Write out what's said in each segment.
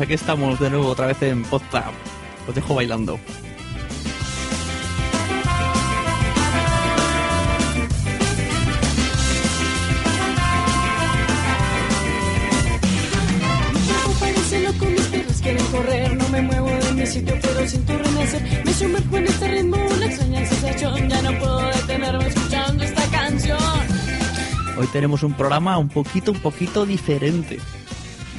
Bienvenidos, aquí estamos de nuevo otra vez en Podzap. Os dejo bailando. Quieren correr. No me muevo de mi sitio, pero siento renacer. Me sumerjo en este ritmo, una extraña sensación. Ya no puedo detenerme escuchando esta canción. Hoy tenemos un programa un poquito, un poquito diferente.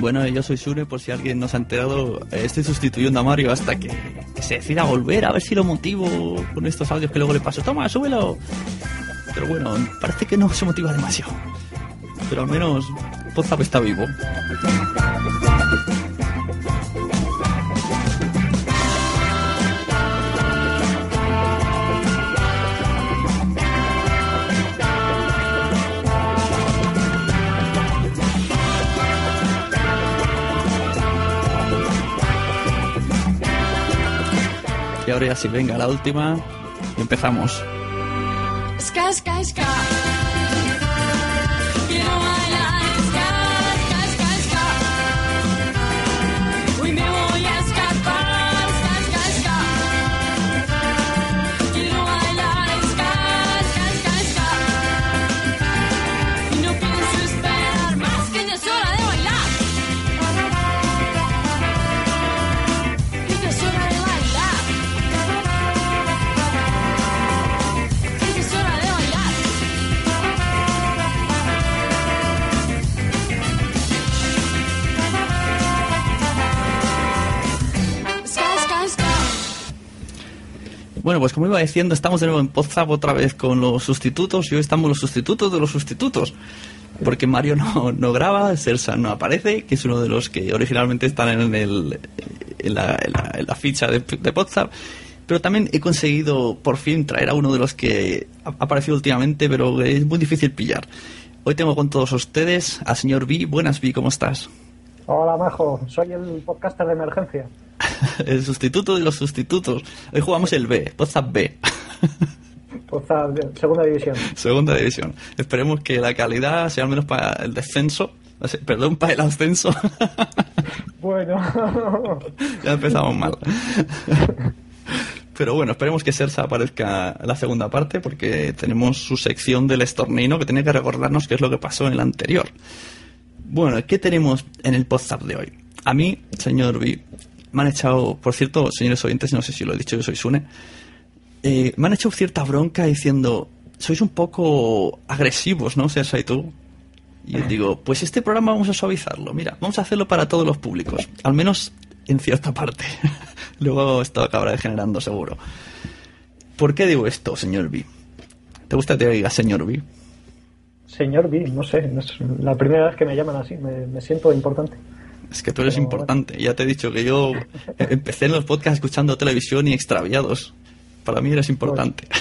Bueno, yo soy Sune, por si alguien no se ha enterado. Estoy sustituyendo a Mario hasta que, se decida volver, a ver si lo motivo con estos audios que luego le paso. Toma, súbelo. Pero bueno, parece que no se motiva demasiado. Pero al menos Podzap está vivo. Y ahora ya sí, venga, la última. Empezamos. Pues como iba diciendo, estamos de nuevo en Podzap otra vez con los sustitutos y hoy estamos los sustitutos de los sustitutos. Porque Mario no, no graba, Sersa no aparece, que es uno de los que originalmente están en, el, en, la, en la- ficha de, de. Pero también he conseguido por fin traer a uno de los que ha aparecido últimamente, pero es muy difícil pillar. Hoy tengo con todos ustedes al señor B. Buenas, B, ¿cómo estás? Hola, Majo. Soy el podcaster de emergencia. El sustituto de los sustitutos. Hoy jugamos el B, Podzap B. De- segunda división. Segunda división. Esperemos que la calidad sea al menos para el descenso. Perdón, para el ascenso. Bueno, ya empezamos mal. Pero bueno, esperemos que Sersa aparezca en la segunda parte porque tenemos su sección del estornino que tiene que recordarnos qué es lo que pasó en el anterior. Bueno, ¿qué tenemos en el podcast de hoy? A mí, señor B, me han echado, por cierto, señores oyentes, no sé si lo he dicho, yo soy Sune, eh, me han hecho cierta bronca diciendo, sois un poco agresivos, ¿no, Sersa y tú? Y yo digo, pues este programa vamos a suavizarlo, mira, vamos a hacerlo para todos los públicos, al menos en cierta parte. Luego esto acabará degenerando seguro. ¿Por qué digo esto, señor B? ¿Te gusta que te diga señor B? Señor B, no sé, no es la primera vez que me llaman así, me, me siento importante. Es que tú eres Pero, importante. Ya te he dicho que yo empecé en los podcasts escuchando televisión y extraviados. Para mí eres importante.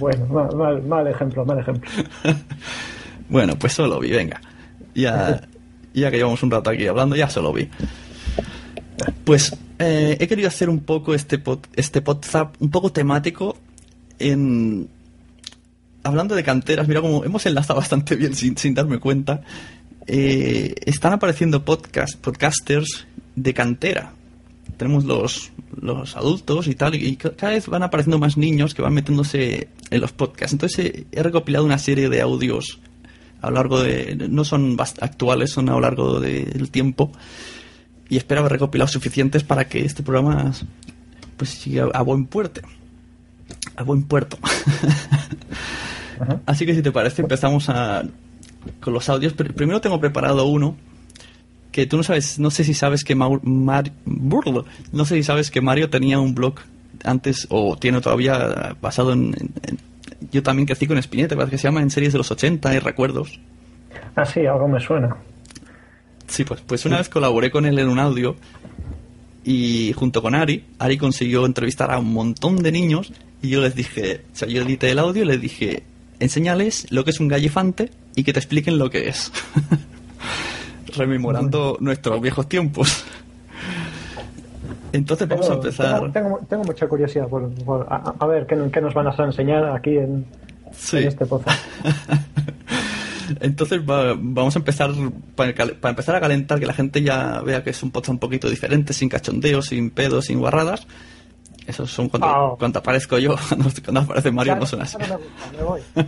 Bueno, mal, mal, mal ejemplo, mal ejemplo. Bueno, pues solo vi, venga. Ya, ya que llevamos un rato aquí hablando, ya solo vi. Pues eh, he querido hacer un poco este pod, este podzap un poco temático en hablando de canteras. Mira como hemos enlazado bastante bien sin, sin darme cuenta. Eh, están apareciendo podcast, podcasters de cantera. Tenemos los, los adultos y tal, y ca- cada vez van apareciendo más niños que van metiéndose en los podcasts. Entonces he recopilado una serie de audios a lo largo de. No son actuales, son a lo largo de- del tiempo. Y espero haber recopilado suficientes para que este programa pues siga a buen puerto. A buen puerto. Ajá. Así que si te parece empezamos a, con los audios. Pr- Primero tengo preparado uno que tú no sabes, no sé si sabes que Mar- no sé si sabes que Mario tenía un blog antes o tiene todavía basado en, en- en- yo también crecí con Spinetta, que se llama en series de los 80 y recuerdos. Ah, sí, algo me suena. Sí, pues, pues una vez colaboré con él en un audio y junto con Ari, Ari consiguió entrevistar a un montón de niños y yo les dije, o sea, yo edité el audio y les dije, enséñales lo que es un gallifante y que te expliquen lo que es. Rememorando nuestros viejos tiempos. Entonces vamos a empezar. tengo, tengo- tengo mucha curiosidad por, por- a, a ver qué, qué nos van a enseñar aquí en, Sí. en este podcast. Entonces va- vamos a empezar para, para empezar a calentar que la gente ya vea que es un podcast un poquito diferente, sin cachondeo, sin pedos, sin guarradas. Esos son cuando, Ah. cuando aparezco yo, cuando, aparece Mario Ya no son así. ya no me gusta, me voy.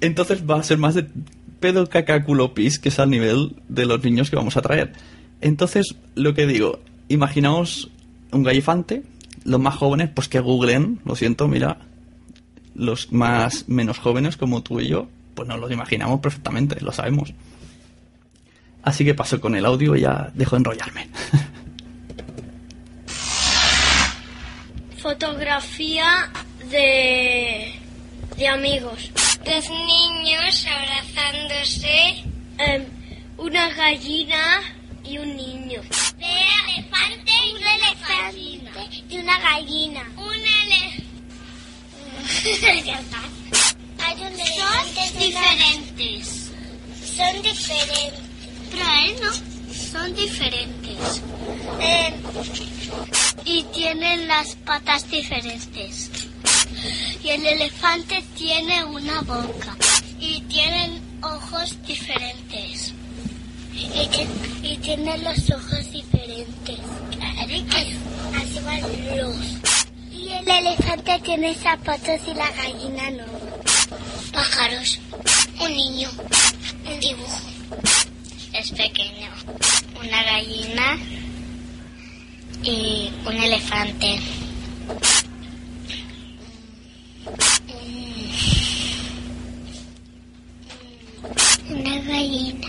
Entonces va a ser más de pedo cacaculo pis, que es al nivel de los niños que vamos a traer. Entonces, lo que digo, imaginaos un gallifante, los más jóvenes, pues que googleen, lo siento, mira, los más menos jóvenes como tú y yo, pues nos los imaginamos perfectamente, lo sabemos. Así que paso con el audio y ya dejo de enrollarme. Fotografía de, de amigos. Dos niños abrazándose. em, una gallina y un niño. De elefante y un elefante y una gallina. Un elefante. Hay un Son diferentes. Son diferentes. Pero a él no. Son diferentes. Em, y tienen las patas diferentes. Y el elefante tiene una boca y tienen ojos diferentes. Y, y tienen los ojos diferentes. Así van los. Y el elefante tiene zapatos y la gallina no. Pájaros. Un niño. Un dibujo. Es pequeño. Una gallina y un elefante. Una gallina.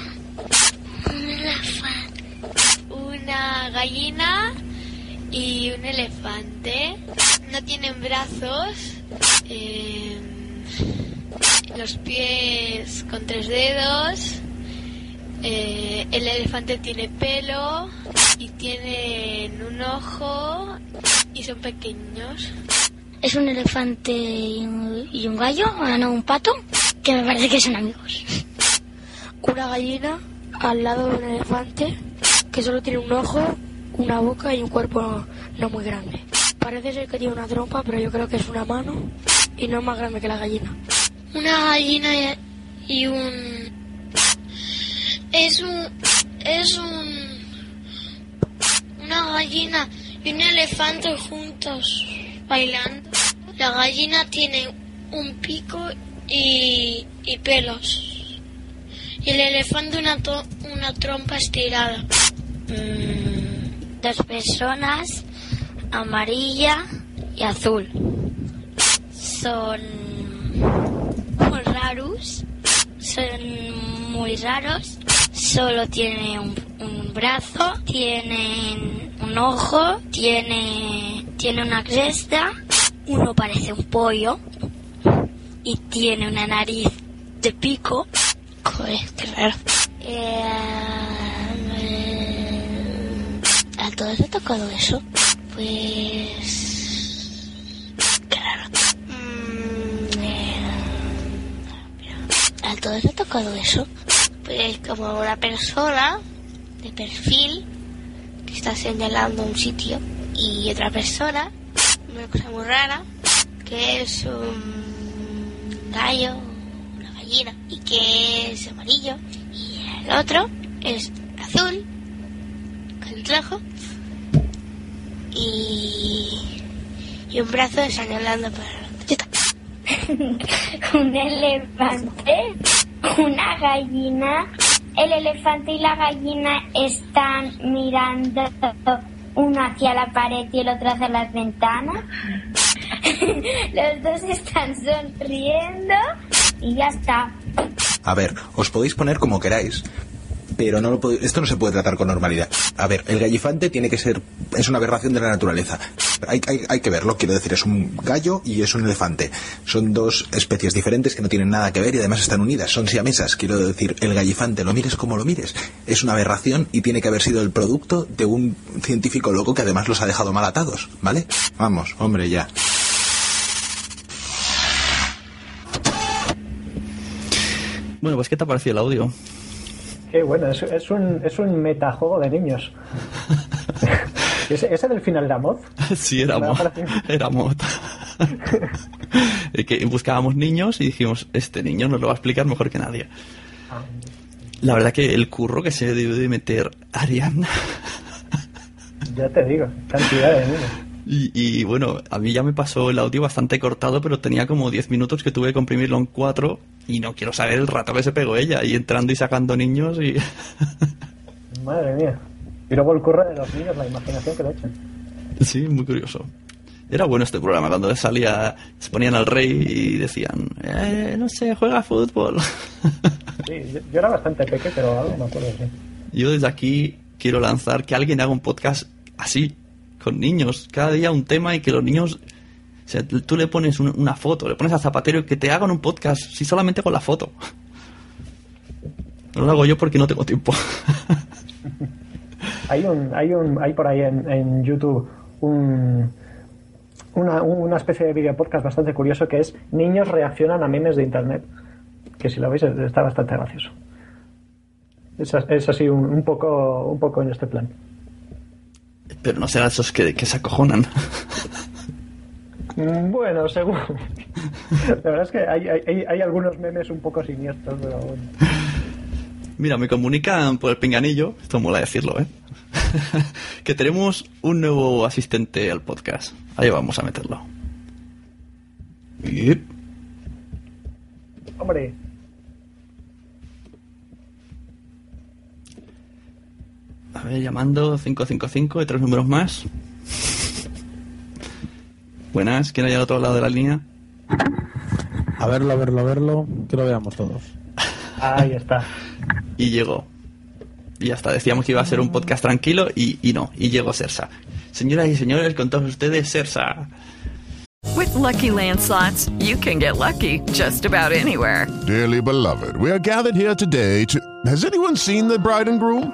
Un elefante. una gallina y un elefante. No tienen brazos. eh, los pies con tres dedos. Eh, el elefante tiene pelo y tienen un ojo y son pequeños. Es un elefante y un, y un gallo, o no, un pato, que me parece que son amigos. una gallina al lado de un elefante que solo tiene un ojo, una boca y un cuerpo no, muy grande. Parece ser que tiene una trompa, pero yo creo que es una mano y no es más grande que la gallina. Una gallina y, y un... Es un... Es un... Una gallina y un elefante juntos bailando. La gallina tiene un pico y, y pelos. Y el elefante una, to- una trompa estirada. Mm, dos personas, amarilla y azul. Son raros, son muy raros. Solo tienen un, un brazo, tienen un ojo, tiene, tiene una cresta, uno parece un pollo y tiene una nariz de pico. Joder, qué raro. Eh, ¿A todos he tocado eso? Pues... Qué raro. Mm, eh, ¿A todos he tocado eso? Pues como una persona de perfil que está señalando un sitio y otra persona, una cosa muy rara, que es un gallo, una gallina, y que es amarillo, y el otro es azul, con trajo, y, y un brazo señalando para adelante. Un elefante, una gallina. El elefante y la gallina están mirando uno hacia la pared y el otro hacia las ventanas. Los dos están sonriendo y ya está. A ver, os podéis poner como queráis, pero no lo esto no se puede tratar con normalidad. A ver, el gallifante tiene que ser, es una aberración de la naturaleza. Hay, hay- hay que verlo, quiero decir, es un gallo y es un elefante. Son dos especies diferentes que no tienen nada que ver y además están unidas, son siamesas. Quiero decir, el gallifante, lo mires como lo mires, es una aberración y tiene que haber sido el producto de un científico loco que además los ha dejado mal atados, ¿vale? Vamos, hombre, ya. Bueno, pues ¿qué te ha parecido el audio? Qué bueno, es, es un, es un metajuego de niños. ¿Ese, ese del final era mod? sí, era mod. Era mod. Que buscábamos niños y dijimos, este niño nos lo va a explicar mejor que nadie. La verdad que el curro que se debe de meter Ariana. Ya te digo, cantidad de niños. Y, y, bueno, a mí ya me pasó el audio bastante cortado, pero tenía como 10 minutos que tuve que comprimirlo en 4 y no quiero saber el rato que se pegó ella, y entrando y sacando niños y... Madre mía. Y luego el curro de los niños, la imaginación que le echan. sí, muy curioso. Era bueno este programa, cuando salía, se ponían al rey y decían, eh, no sé, juega fútbol. Sí, yo, era bastante peque, pero algo me acuerdo, sí. Yo desde aquí quiero lanzar que alguien haga un podcast así, con niños, cada día un tema y que los niños, o sea, tú le pones un- una foto, le pones a Zapatero que te hagan un podcast, si solamente con la foto. No lo hago yo porque no tengo tiempo. Hay un, hay un, hay por ahí en, en YouTube un, una, una especie de video podcast bastante curioso que es niños reaccionan a memes de internet. Que si lo veis está bastante gracioso. Es, es así un, un poco, un poco en este plan. Pero no serán esos que, que se acojonan. Mm, Bueno, según. La verdad es que hay, hay, hay- hay algunos memes un poco siniestros, pero bueno. Mira, me comunican por el pinganillo, esto mola decirlo, ¿eh? que tenemos un nuevo asistente al podcast. Ahí vamos a meterlo. Yep. Hombre, A ver, llamando 555 y tres números más. Buenas, ¿quién hay al otro lado de la línea? A verlo, a verlo, a verlo, que lo veamos todos. ahí está. Y llegó. Y ya está, decíamos que iba a ser un podcast tranquilo y, y no, y llegó Sersa. Señoras y señores, con todos ustedes, Sersa. With Lucky Land slots, you can get lucky just about anywhere. Dearly beloved, we are gathered here today to. Has anyone seen the bride and groom?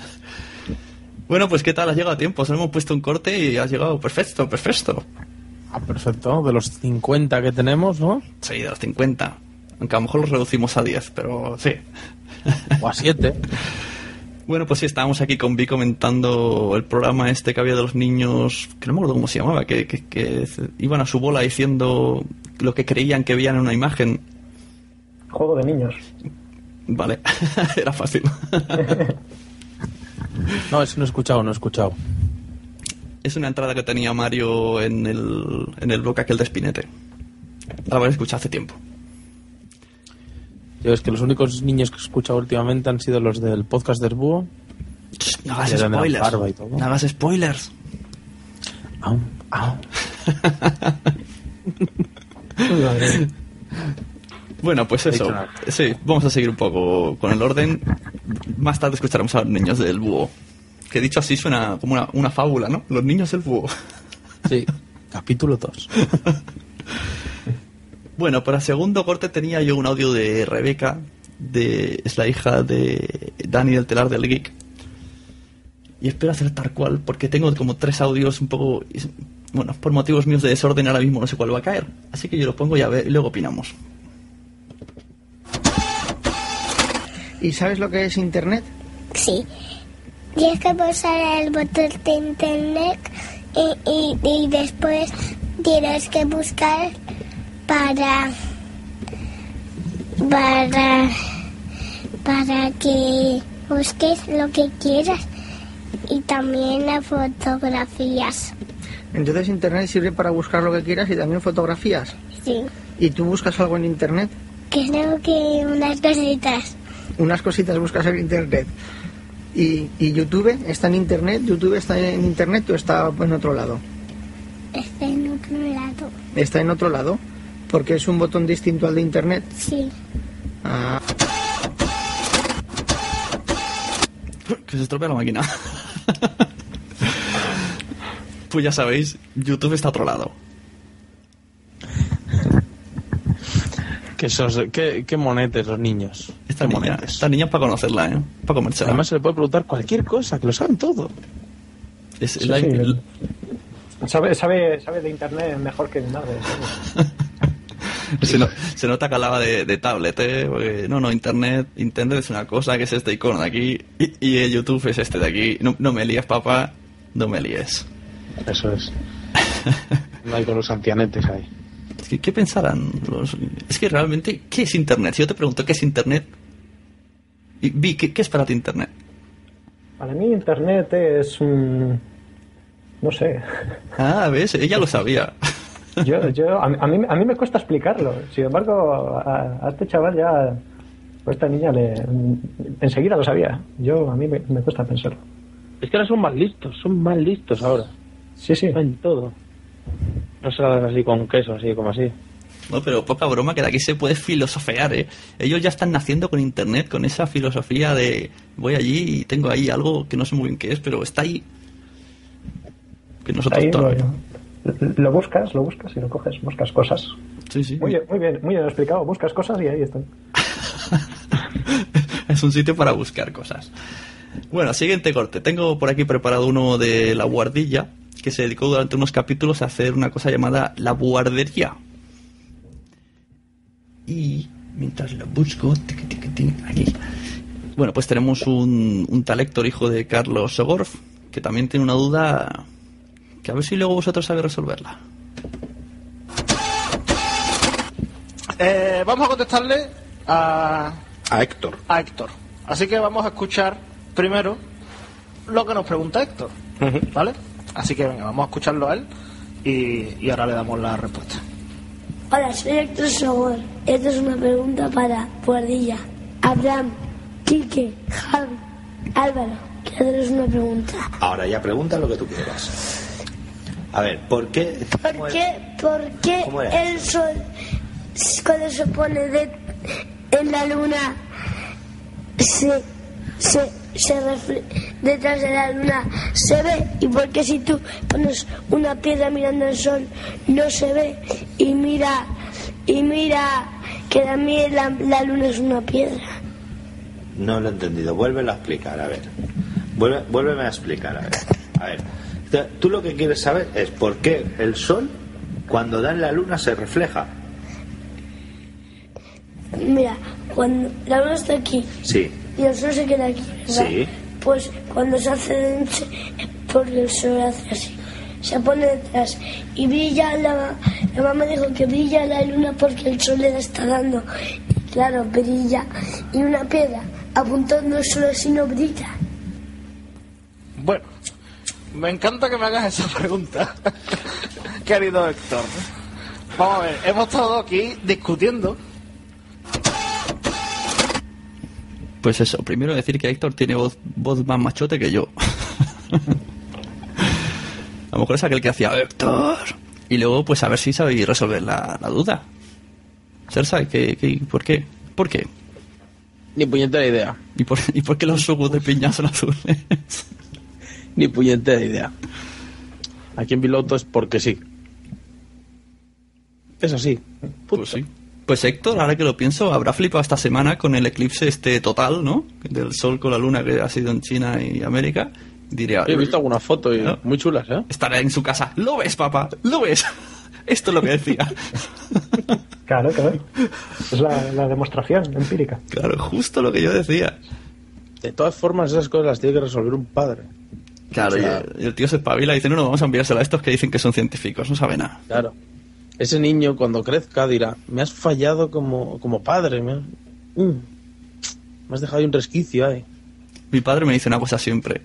bueno, pues ¿qué tal? Has llegado a tiempo. Se hemos puesto un corte y has llegado perfecto, perfecto. Ah, perfecto. De los 50 que tenemos, ¿no? Sí, de los 50. Aunque a lo mejor los reducimos a 10, pero sí. O a 7. Bueno, pues sí, estábamos aquí con Vi comentando el programa este que había de los niños, que no me acuerdo cómo se llamaba, que, que- que iban a su bola diciendo lo que creían que veían en una imagen. Juego de niños. Vale, era fácil. No, eso no he escuchado, no he escuchado. es una entrada que tenía Mario en el, en el blog aquel de Spinete. La haber escuchado hace tiempo. Yo es que los únicos niños que he escuchado últimamente han sido los del podcast del Búho. No hagas spoilers. No hagas spoilers. Au, au. Bueno, pues eso. Sí, vamos a seguir un poco con el orden. Más tarde escucharemos a los niños del búho. Que dicho así suena como una, una fábula, ¿no? Los niños del búho. Sí, capítulo 2. Bueno, para segundo corte tenía yo un audio de Rebeca, de, es la hija de Dani del Telar del Geek. Y espero hacer tal cual, porque tengo como tres audios un poco... Bueno, por motivos míos de desorden ahora mismo no sé cuál va a caer. Así que yo lo pongo y, a ver, y luego opinamos. ¿Y sabes lo que es Internet? Sí. Tienes que pulsar el botón de internet y, y, y después tienes que buscar para para para que busques lo que quieras y también las fotografías. Entonces Internet sirve para buscar lo que quieras y también fotografías. Sí. ¿Y tú buscas algo en Internet? Creo que unas cositas. Unas cositas buscas en Internet. ¿Y, y YouTube está en Internet? ¿YouTube está en Internet o está en otro lado? Está en otro lado. Está en otro lado porque es un botón distinto al de Internet. Sí. Ah, Que se estropea la máquina. pues ya sabéis, YouTube está a otro lado. Que, esos, qué, qué monetes los niños. Esta Qué niña, monetes. esta niña es para conocerla, ¿eh? Para comérsela. Además se le puede preguntar cualquier cosa, que lo saben todo. Es Sí, la- sí. l- Sabe, sabe, sabe de internet mejor que mi madre. se, no- se nota que hablaba de, de tablet, ¿eh? Porque, no, no, internet, internet es una cosa que es este icono de aquí y, y el YouTube es este de aquí. No, no me líes, papá, no me líes. Eso es. No hay con los ancianetes ahí. Que, ¿Qué pensarán los...? Es que realmente, ¿qué es internet? Si yo te pregunto qué es internet, y vi, ¿qué, qué es para ti internet? Para mí internet es un... No sé. Ah, ves, ella lo sabía. Yo, yo, a, mí- a mí, a mí me cuesta explicarlo. Sin embargo, a, a este chaval ya... A esta niña le... Enseguida lo sabía. Yo, a mí me, me cuesta pensarlo. Es que ahora son más listos, son más listos ahora. Sí, sí. En todo. No se hablan así con queso, así como así. No, pero poca broma que de aquí se puede filosofear, ¿eh? Ellos ya están naciendo con internet, con esa filosofía de voy allí y tengo ahí algo que no sé muy bien qué es, pero está ahí. Que nosotros Ahí todavía. lo, lo buscas, lo buscas y lo coges. Buscas cosas. Sí, sí. Muy bien, muy bien, muy bien explicado. Buscas cosas y ahí están. Es un sitio para buscar cosas. Bueno, siguiente corte. Tengo por aquí preparado uno de La Guardilla, que se dedicó durante unos capítulos a hacer una cosa llamada La Guardería. Y mientras lo busco, tiqui, tiqui, tiqui, aquí. Bueno, pues tenemos un, un tal Héctor, hijo de Carlos Sogorf, que también tiene una duda que a ver si luego vosotros sabéis resolverla. Eh, vamos a contestarle a, A Héctor. a Héctor. Así que vamos a escuchar primero lo que nos pregunta Héctor. ¿Vale? Así que venga, vamos a escucharlo a él y, y ahora le damos la respuesta. Hola, soy Héctor Sogor. Esta es una pregunta para Guardilla. Abraham, Quique, Javi, Álvaro, quiero haceros una pregunta. Ahora ya pregunta lo que tú quieras. A ver, ¿por qué? ¿Por qué, por qué ¿Cómo era? el sol cuando se pone de- en la luna se, se, se refle- detrás de la luna se ve? ¿Y por qué si tú pones una piedra mirando el sol no se ve? Y mira, y mira que también la, la luna es una piedra. No lo he entendido. Vuélvelo a explicar, a ver. Vuelve, vuélveme a explicar, a ver. A ver. Tú lo que quieres saber es por qué el sol, cuando da en la luna, se refleja. Mira, cuando la luna está aquí Sí, y el sol se queda aquí, ¿verdad? sí. Pues cuando se hace de noche es porque el sol hace así. Se pone detrás y brilla la, la mamá dijo que brilla la luna porque el sol le está dando. Y claro, brilla. Y una piedra apuntando el sol así no brilla. Bueno, me encanta que me hagas esa pregunta, querido Héctor. Vamos a ver, hemos estado aquí discutiendo. Pues eso, primero decir que Héctor tiene voz, voz más machote que yo. a lo mejor es aquel que hacía Héctor. Y luego, pues a ver si sabéis resolver la, la duda. Sersa, ¿qué, qué, por qué? ¿Por qué? Ni puñetera idea. ¿Y por, ¿Y por qué los sugus de piña son azules? Ni puñetera idea. Aquí en piloto es porque sí. Es así. Pues sí. Pues Héctor, ahora que lo pienso, habrá flipado esta semana con el eclipse este total, ¿no? Del Sol con la Luna que ha sido en China y América. Diría, He visto algunas fotos y muy chulas, ¿eh? estará en su casa. ¿Lo ves, papá? ¿Lo ves? Esto es lo que decía. Claro, claro. Es la, la demostración empírica. Claro, justo lo que yo decía. De todas formas, esas cosas las tiene que resolver un padre. Claro, O sea, y, y el tío se espabila y dice, no, no, vamos a enviárselo a estos que dicen que son científicos, no sabe nada. Claro. Ese niño cuando crezca dirá, me has fallado como, como padre, me has, Mm. me has dejado ahí un resquicio ahí. Mi padre me dice una cosa siempre.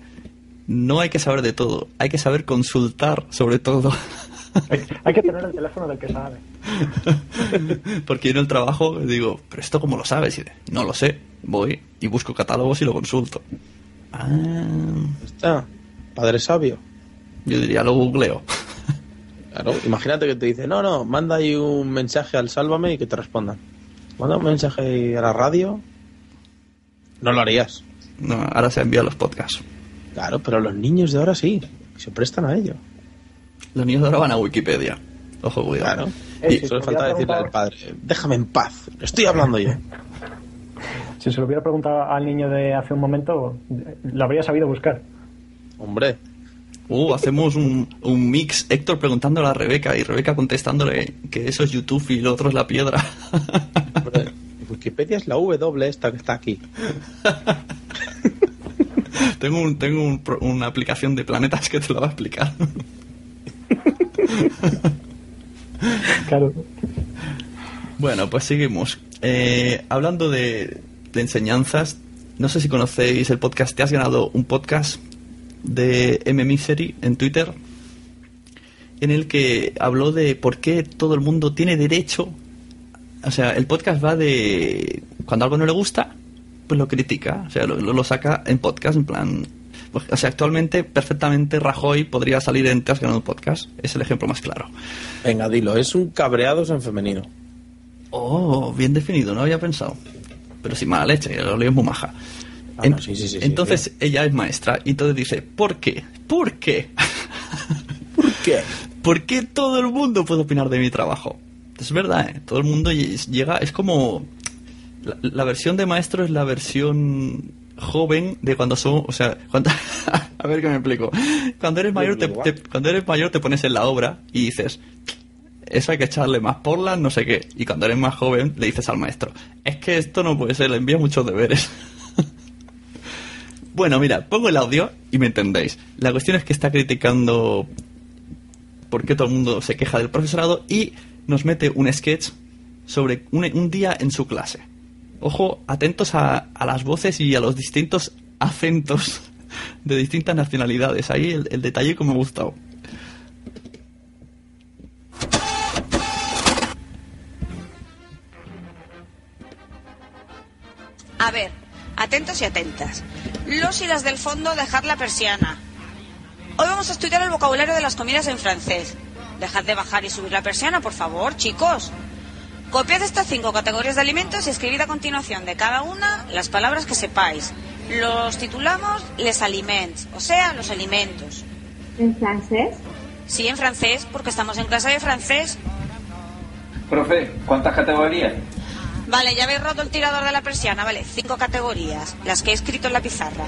No hay que saber de todo, hay que saber consultar sobre todo. Hay, hay que tener el teléfono del que sabe. Porque yo en el trabajo digo, pero esto cómo lo sabes? Y dice, no lo sé, voy y busco catálogos y lo consulto. Ah, Está. Padre sabio. yo diría, lo googleo. Claro, imagínate que te dice, no, no, manda ahí un mensaje al Sálvame y que te respondan. Manda un mensaje a la radio. No lo harías. No, ahora se envían los podcasts. Claro, pero los niños de ahora sí, se prestan a ello. Los niños de ahora van a Wikipedia. Ojo, cuidado. Claro. Eh, Y si solo falta decirle al padre, déjame en paz, estoy hablando yo. Si se lo hubiera preguntado al niño de hace un momento, lo habría sabido buscar. Hombre, Uh, hacemos un, un mix, Héctor preguntándole a Rebeca y Rebeca contestándole que eso es YouTube y lo otro es la piedra. hombre, Wikipedia es la W esta que está aquí. tengo un, tengo un una aplicación de planetas que te lo va a explicar. Claro. Bueno, pues seguimos. Eh, hablando de, de enseñanzas, no sé si conocéis el podcast. Te has ganado un podcast de M Misery en Twitter en el que habló de por qué todo el mundo tiene derecho. O sea, el podcast va de cuando algo no le gusta, pues lo critica. O sea, lo, saca en podcast, en plan. pues, o sea, actualmente perfectamente Rajoy podría salir en Te has ganado un podcast. Es el ejemplo más claro. Venga, dilo, es un cabreados en femenino. Oh, bien definido, no había pensado. Pero sin mala leche, lo leo es muy maja. Ah, En- no, sí, sí, sí, sí, entonces ella es maestra y entonces dice, ¿por qué? ¿Por qué? ¿Por qué? ¿Por qué todo el mundo puede opinar de mi trabajo? Es verdad, ¿eh? todo el mundo lle- llega, es como... La, la versión de maestro es la versión joven de cuando son, o sea, cuando, a ver que me explico. Cuando eres mayor te, te- cuando eres mayor te pones en la obra y dices, eso hay que echarle más porlas, no sé qué. Y cuando eres más joven le dices al maestro, es que esto no puede ser, le envía muchos deberes. bueno, mira, pongo el audio y me entendéis. La cuestión es que está criticando por qué todo el mundo se queja del profesorado y nos mete un sketch sobre un, día en su clase. Ojo, atentos a, las voces y a los distintos acentos de distintas nacionalidades. Ahí el, detalle que me ha gustado. A ver, atentos y atentas. Los y las del fondo, dejar la persiana. Hoy vamos a estudiar el vocabulario de las comidas en francés. Dejad de bajar y subir la persiana, por favor, chicos. Copiad estas cinco categorías de alimentos y escribid a continuación de cada una las palabras que sepáis. Los titulamos les aliments, o sea, los alimentos. ¿En francés? Sí, en francés, porque estamos en clase de francés. Profe, ¿cuántas categorías? Vale, ya habéis roto el tirador de la persiana, vale, cinco categorías, las que he escrito en la pizarra.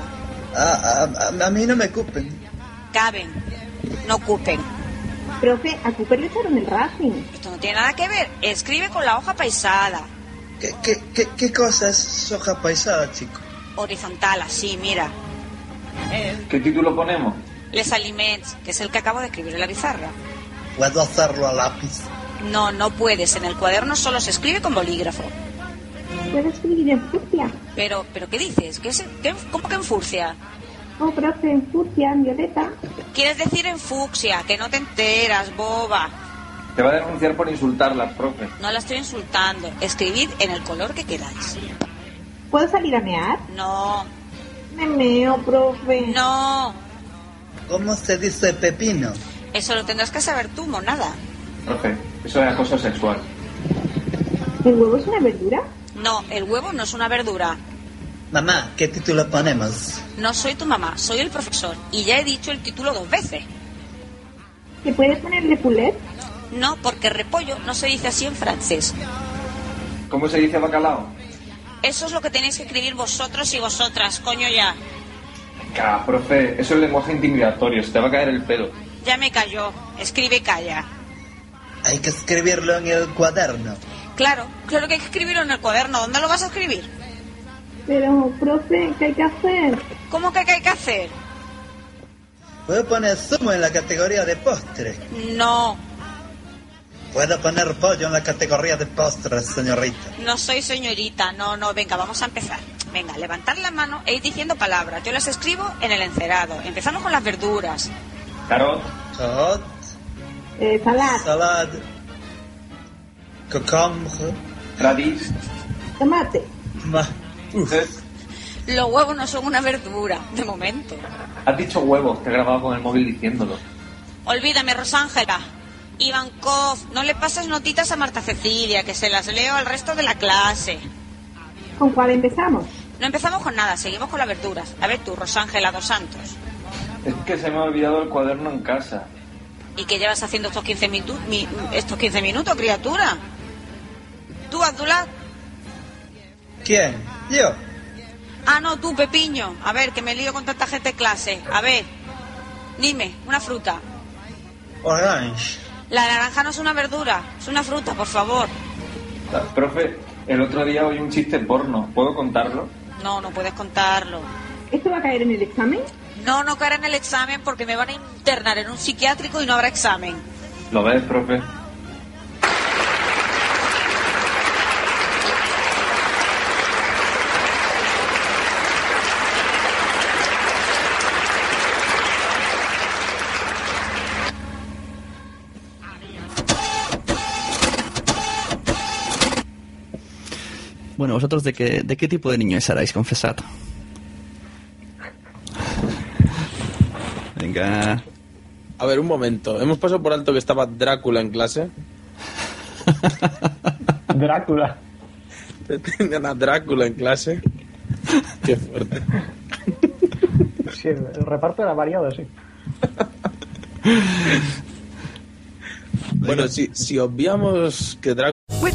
Ah, a, a- a mí no me cupen. Caben, no ocupen. Profe, a Cooper le echaron el Racing. Esto no tiene nada que ver, escribe con la hoja paisada. ¿Qué, qué, qué, qué cosa es soja paisada, chico? Horizontal, así, mira. ¿Qué título ponemos? Les aliments, que es el que acabo de escribir en la pizarra. Puedo hacerlo a lápiz. No, no puedes, en el cuaderno solo se escribe con bolígrafo. ¿Puedo escribir en fucsia? Pero, ¿pero qué dices? ¿Qué es, qué- ¿Cómo que en furcia? Oh, profe, en fucsia, en violeta. Quieres decir en fucsia, que no te enteras, boba. Te va a denunciar por insultarla, profe. No la estoy insultando. Escribid en el color que queráis. ¿Puedo salir a mear? No. Me meo, profe. No. ¿Cómo se dice pepino? Eso lo tendrás que saber tú, monada. Profe, eso es acoso sexual. ¿El huevo es una verdura? No, el huevo no es una verdura. Mamá, ¿qué título ponemos? No soy tu mamá, soy el profesor. Y ya he dicho el título dos veces. ¿Se puede ponerle poulet? No, porque repollo no se dice así en francés. ¿Cómo se dice bacalao? Eso es lo que tenéis que escribir vosotros y vosotras, coño ya. Ca, profe, eso es lenguaje intimidatorio, se te va a caer el pelo. Ya me cayó. Escribe y calla. Hay que escribirlo en el cuaderno. Claro, claro que hay que escribirlo en el cuaderno. ¿Dónde lo vas a escribir? Pero, profe, ¿qué hay que hacer? ¿Cómo que qué hay que hacer? ¿Puedo poner zumo en la categoría de postre? No, ¿Puedo poner pollo en la categoría de postres, señorita? no soy señorita. No, no, venga, vamos a empezar. Venga, levantad la mano e ir diciendo palabras. Yo las escribo en el encerado. Empezamos con las verduras. Carot, Carot, Eh, salad, salad, cocombre, radis, tomate. ma... Los huevos no son una verdura, de momento. Has dicho huevos, te he grabado con el móvil diciéndolo. Olvídame, Rosángela. Ivankov, no le pases notitas a Marta Cecilia, que se las leo al resto de la clase. ¿Con cuál empezamos? No empezamos con nada, seguimos con las verduras. A ver tú, Rosángela dos Santos. Es que se me ha olvidado el cuaderno en casa. ¿Y qué llevas haciendo estos 15, minutos, estos 15 minutos, criatura? ¿Tú, Abdullah? ¿Quién? ¿Yo? Ah, no, tú, Pepiño. A ver, que me lío con tanta gente en clase. A ver, dime, una fruta. Orange. La naranja no es una verdura, es una fruta, por favor. Ah, Profe, el otro día oí un chiste porno, ¿puedo contarlo? No, no puedes contarlo. ¿Esto va a caer en el examen? No, no caerá en el examen porque me van a internar en un psiquiátrico y no habrá examen. ¿Lo ves, profe? Bueno, vosotros de qué, de qué tipo de niños erais, confesad. Venga. A ver, un momento. Hemos pasado por alto que estaba Drácula en clase. Drácula. Tenían a Drácula en clase. Qué fuerte. Sí, el, el reparto era variado, sí. Bueno, si, si obviamos que Drácula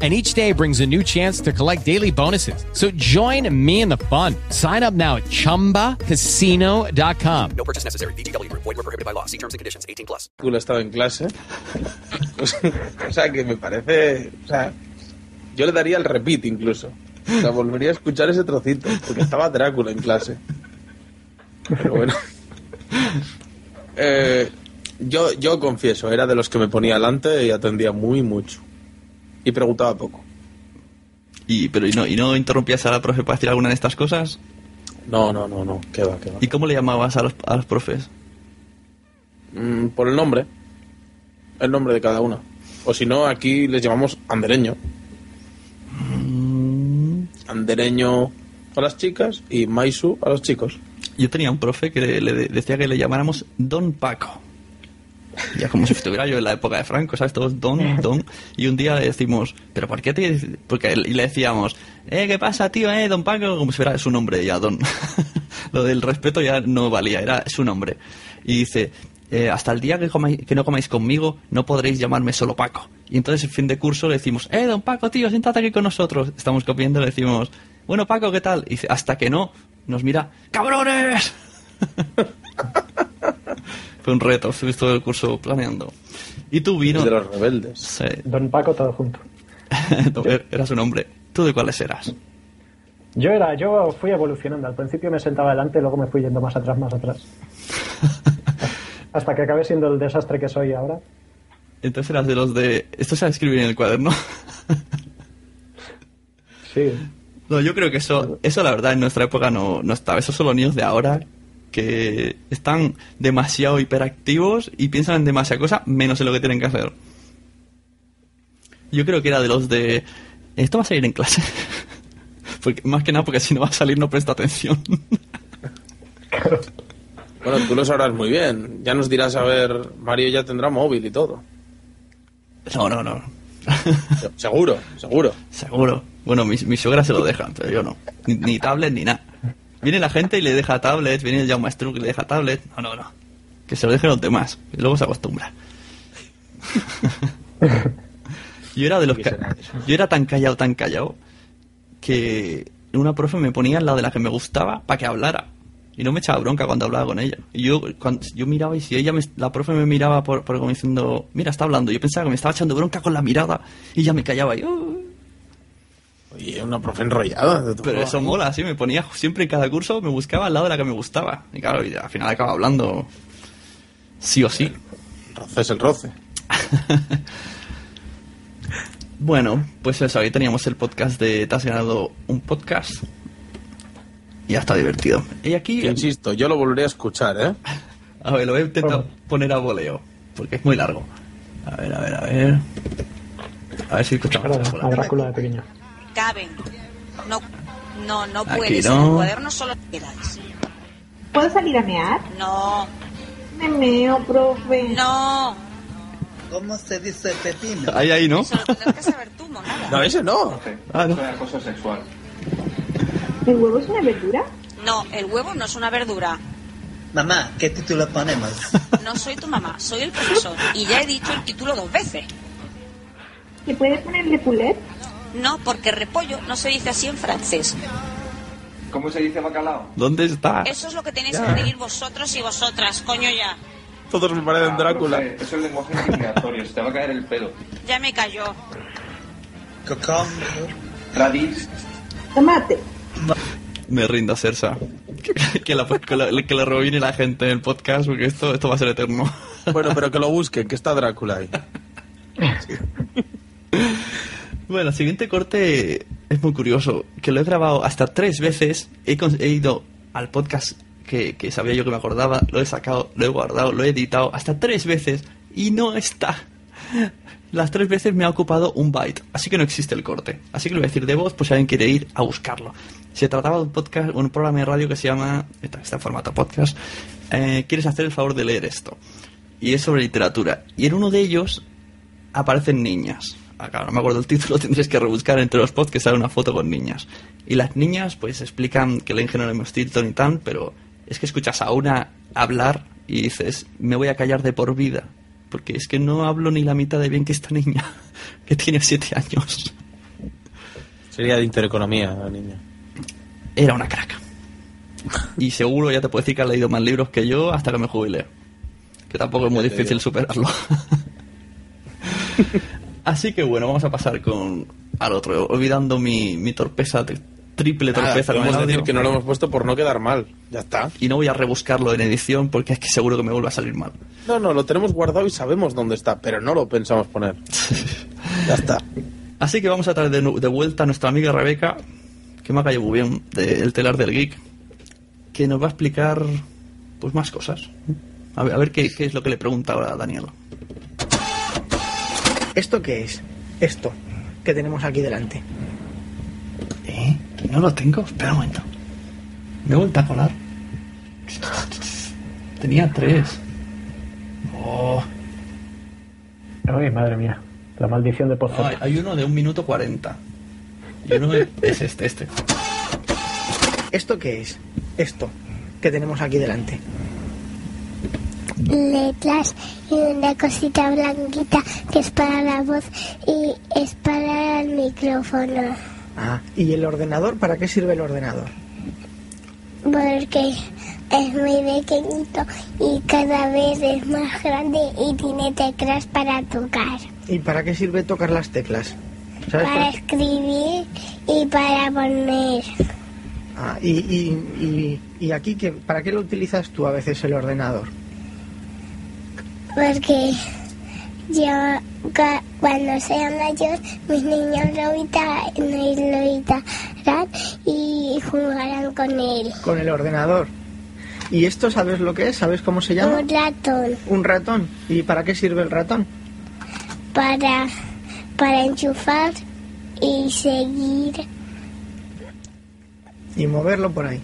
and each day brings a new chance to collect daily bonuses. So join me in the fun. Sign up now at ChumbaCasino.com. No purchase necessary. VGW Group. Void were prohibited by law. See terms and conditions. 18 plus. Drácula estaba en clase. o sea, que me parece... O sea, yo le daría el repeat incluso. O sea, volvería a escuchar ese trocito, porque estaba Drácula en clase. Pero bueno. Eh, yo, yo confieso, era de los que me ponía delante y atendía muy mucho. Y preguntaba poco. Y, pero, ¿y no, ¿Y no interrumpías a la profe para decir alguna de estas cosas? No, no, no, no. ¿Qué va, qué va? ¿Y cómo le llamabas a los, a los profes? Mm, por el nombre. El nombre de cada una. O si no, aquí les llamamos andereño. Andereño a las chicas y Maisu a los chicos. Yo tenía un profe que le, le decía que le llamáramos Don Paco. Ya como si estuviera yo en la época de Franco, ¿sabes? Todos Don, Don. Y un día le decimos, ¿pero por qué te...? Porque le decíamos, ¿eh? ¿Qué pasa, tío? ¿Eh? Don Paco, como si fuera su nombre ya, Don. Lo del respeto ya no valía, era su nombre. Y dice, eh, hasta el día que, comáis- que no comáis conmigo, no podréis llamarme solo Paco. Y entonces, en fin de curso, le decimos, ¡eh, don Paco, tío, siéntate aquí con nosotros! Estamos comiendo, le decimos, bueno, Paco, ¿qué tal? Y dice, hasta que no, nos mira, ¡cabrones! Fue un reto, estuviste todo el curso planeando. Y tú vino... De los rebeldes. Sí. Don Paco, todo junto. Era su nombre. ¿Tú de cuáles eras? Yo era, yo fui evolucionando. Al principio me sentaba adelante, luego me fui yendo más atrás, más atrás. Hasta que acabé siendo el desastre que soy ahora. Entonces eras de los de... Esto se va a escribir en el cuaderno. Sí. No, yo creo que eso, eso la verdad en nuestra época no, no estaba. Esos son los niños de ahora que están demasiado hiperactivos y piensan en demasiada cosa menos en lo que tienen que hacer. Yo creo que era de los de... Esto va a salir en clase. porque, más que nada porque si no va a salir no presta atención. Bueno, tú lo sabrás muy bien. Ya nos dirás, a ver, Mario ya tendrá móvil y todo. no, no, no. Seguro, seguro. Seguro. Bueno, mi, mi suegra se lo deja, pero yo no. Ni, ni tablet ni nada. Viene la gente y le deja tablet, viene el Jaume Maestro y le deja tablet. No, no, no. Que se lo dejen los demás. Y luego se acostumbra. yo era de los que... Yo era tan callado, tan callado, que una profe me ponía al lado de la que me gustaba para que hablara. Y no me echaba bronca cuando hablaba con ella. Y yo, cuando, yo miraba y si ella, me- la profe me miraba por, por como diciendo, mira, está hablando. Yo pensaba que me estaba echando bronca con la mirada y ya me callaba. Y, "Oh". Oye, una profe enrollada. Pero eso mola, sí, me ponía siempre en cada curso, me buscaba al lado de la que me gustaba. Y claro, y al final acaba hablando sí o sí. Roce es el roce. Bueno, pues eso, ahí teníamos el podcast de Te has ganado un podcast. Y ya está divertido. Y aquí, Que insisto, yo lo volveré a escuchar, ¿eh? a ver, lo voy a intentar poner a voleo, porque es muy largo. A ver, a ver, a ver. A ver si escuchamos. A Drácula de pequeño. Caben. No, no, no Aquí puedes. no. En el cuaderno solo quedas. ¿Puedo salir a mear? No, Me meo, profe. no. ¿Cómo se dice pepino? Ahí, ahí, ¿no? Eso lo tendrás que saber tú, monada. No, ese no. Ah, no. Eso es acoso sexual. ¿El huevo es una verdura? No, el huevo no es una verdura. Mamá, ¿qué título ponemos? No soy tu mamá, soy el profesor. Y ya he dicho el título dos veces. ¿Le puedes ponerle poulet? No, porque repollo no se dice así en francés. ¿Cómo se dice bacalao? ¿Dónde está? Eso es lo que tenéis Ya. que pedir vosotros y vosotras, coño ya. Todos me parecen Ah, Drácula. profe, Eso es lenguaje intimidatorio, se te va a caer el pelo. Ya me cayó. Cocón. Radis. Tomate. Me rindo, Cersa. Que, la, que, la, que la rebobine la gente en el podcast, porque esto, esto va a ser eterno. Bueno, pero que lo busquen, que está Drácula ahí. Bueno, el siguiente corte es muy curioso, que lo he grabado hasta tres veces, he, ido al podcast que, sabía yo que me acordaba, lo he sacado, lo he guardado, lo he editado hasta tres veces y no está. Las tres veces me ha ocupado un byte, así que no existe el corte. Así que lo voy a decir de voz, pues si alguien quiere ir a buscarlo. Se trataba de un podcast, un programa de radio que se llama, está, está en formato podcast, eh, ¿quieres hacer el favor de leer esto? Y es sobre literatura. Y en uno de ellos aparecen niñas. Acá no me acuerdo el título, tendréis que rebuscar entre los pods que sale una foto con niñas. Y las niñas pues explican que leen Jerónimo Stilton y tal, pero es que escuchas a una hablar y dices, me voy a callar de por vida, porque es que no hablo ni la mitad de bien que esta niña, que tiene siete años. Sería de intereconomía la niña. Era una crack. Y seguro ya te puedo decir que ha leído más libros que yo hasta que me jubile. Que tampoco es muy difícil superarlo. Así que bueno, vamos a pasar con al otro, olvidando mi, mi torpeza, triple Nada, torpeza el podemos decir que no lo hemos puesto por no quedar mal. Ya está. Y no voy a rebuscarlo en edición porque es que seguro que me vuelve a salir mal. No, no, lo tenemos guardado y sabemos dónde está, pero no lo pensamos poner. ya está. Así que vamos a traer de, de vuelta a nuestra amiga Rebeca, que me ha caído muy bien, del telar del geek, que nos va a explicar pues más cosas. A ver, a ver qué, qué es lo que le pregunta ahora a Daniel. ¿Esto qué es? Esto que tenemos aquí delante. ¿Eh? No lo tengo, espera un momento. Me he vuelto a colar. Tenía tres. Oh. Ay, madre mía. La maldición de Pozo. No, hay, hay uno de un minuto cuarenta. Y uno de- es este, este. ¿Esto qué es? Esto que tenemos aquí delante. Letras y una cosita blanquita que es para la voz y es para el micrófono. Ah, ¿y el ordenador? ¿Para qué sirve el ordenador? Porque es muy pequeñito y cada vez es más grande y tiene teclas para tocar, ¿Y para qué sirve tocar las teclas? ¿Sabes? para escribir y para poner. Ah, y, y, y, y aquí, que, ¿para qué lo utilizas tú a veces el ordenador? Porque yo cuando sea mayor, mis niños lo evitarán y jugarán con él. Con el ordenador. ¿Y esto sabes lo que es? ¿Sabes cómo se llama? Un ratón Un ratón. ¿Y para qué sirve el ratón? para, para enchufar y seguir. Y moverlo por ahí.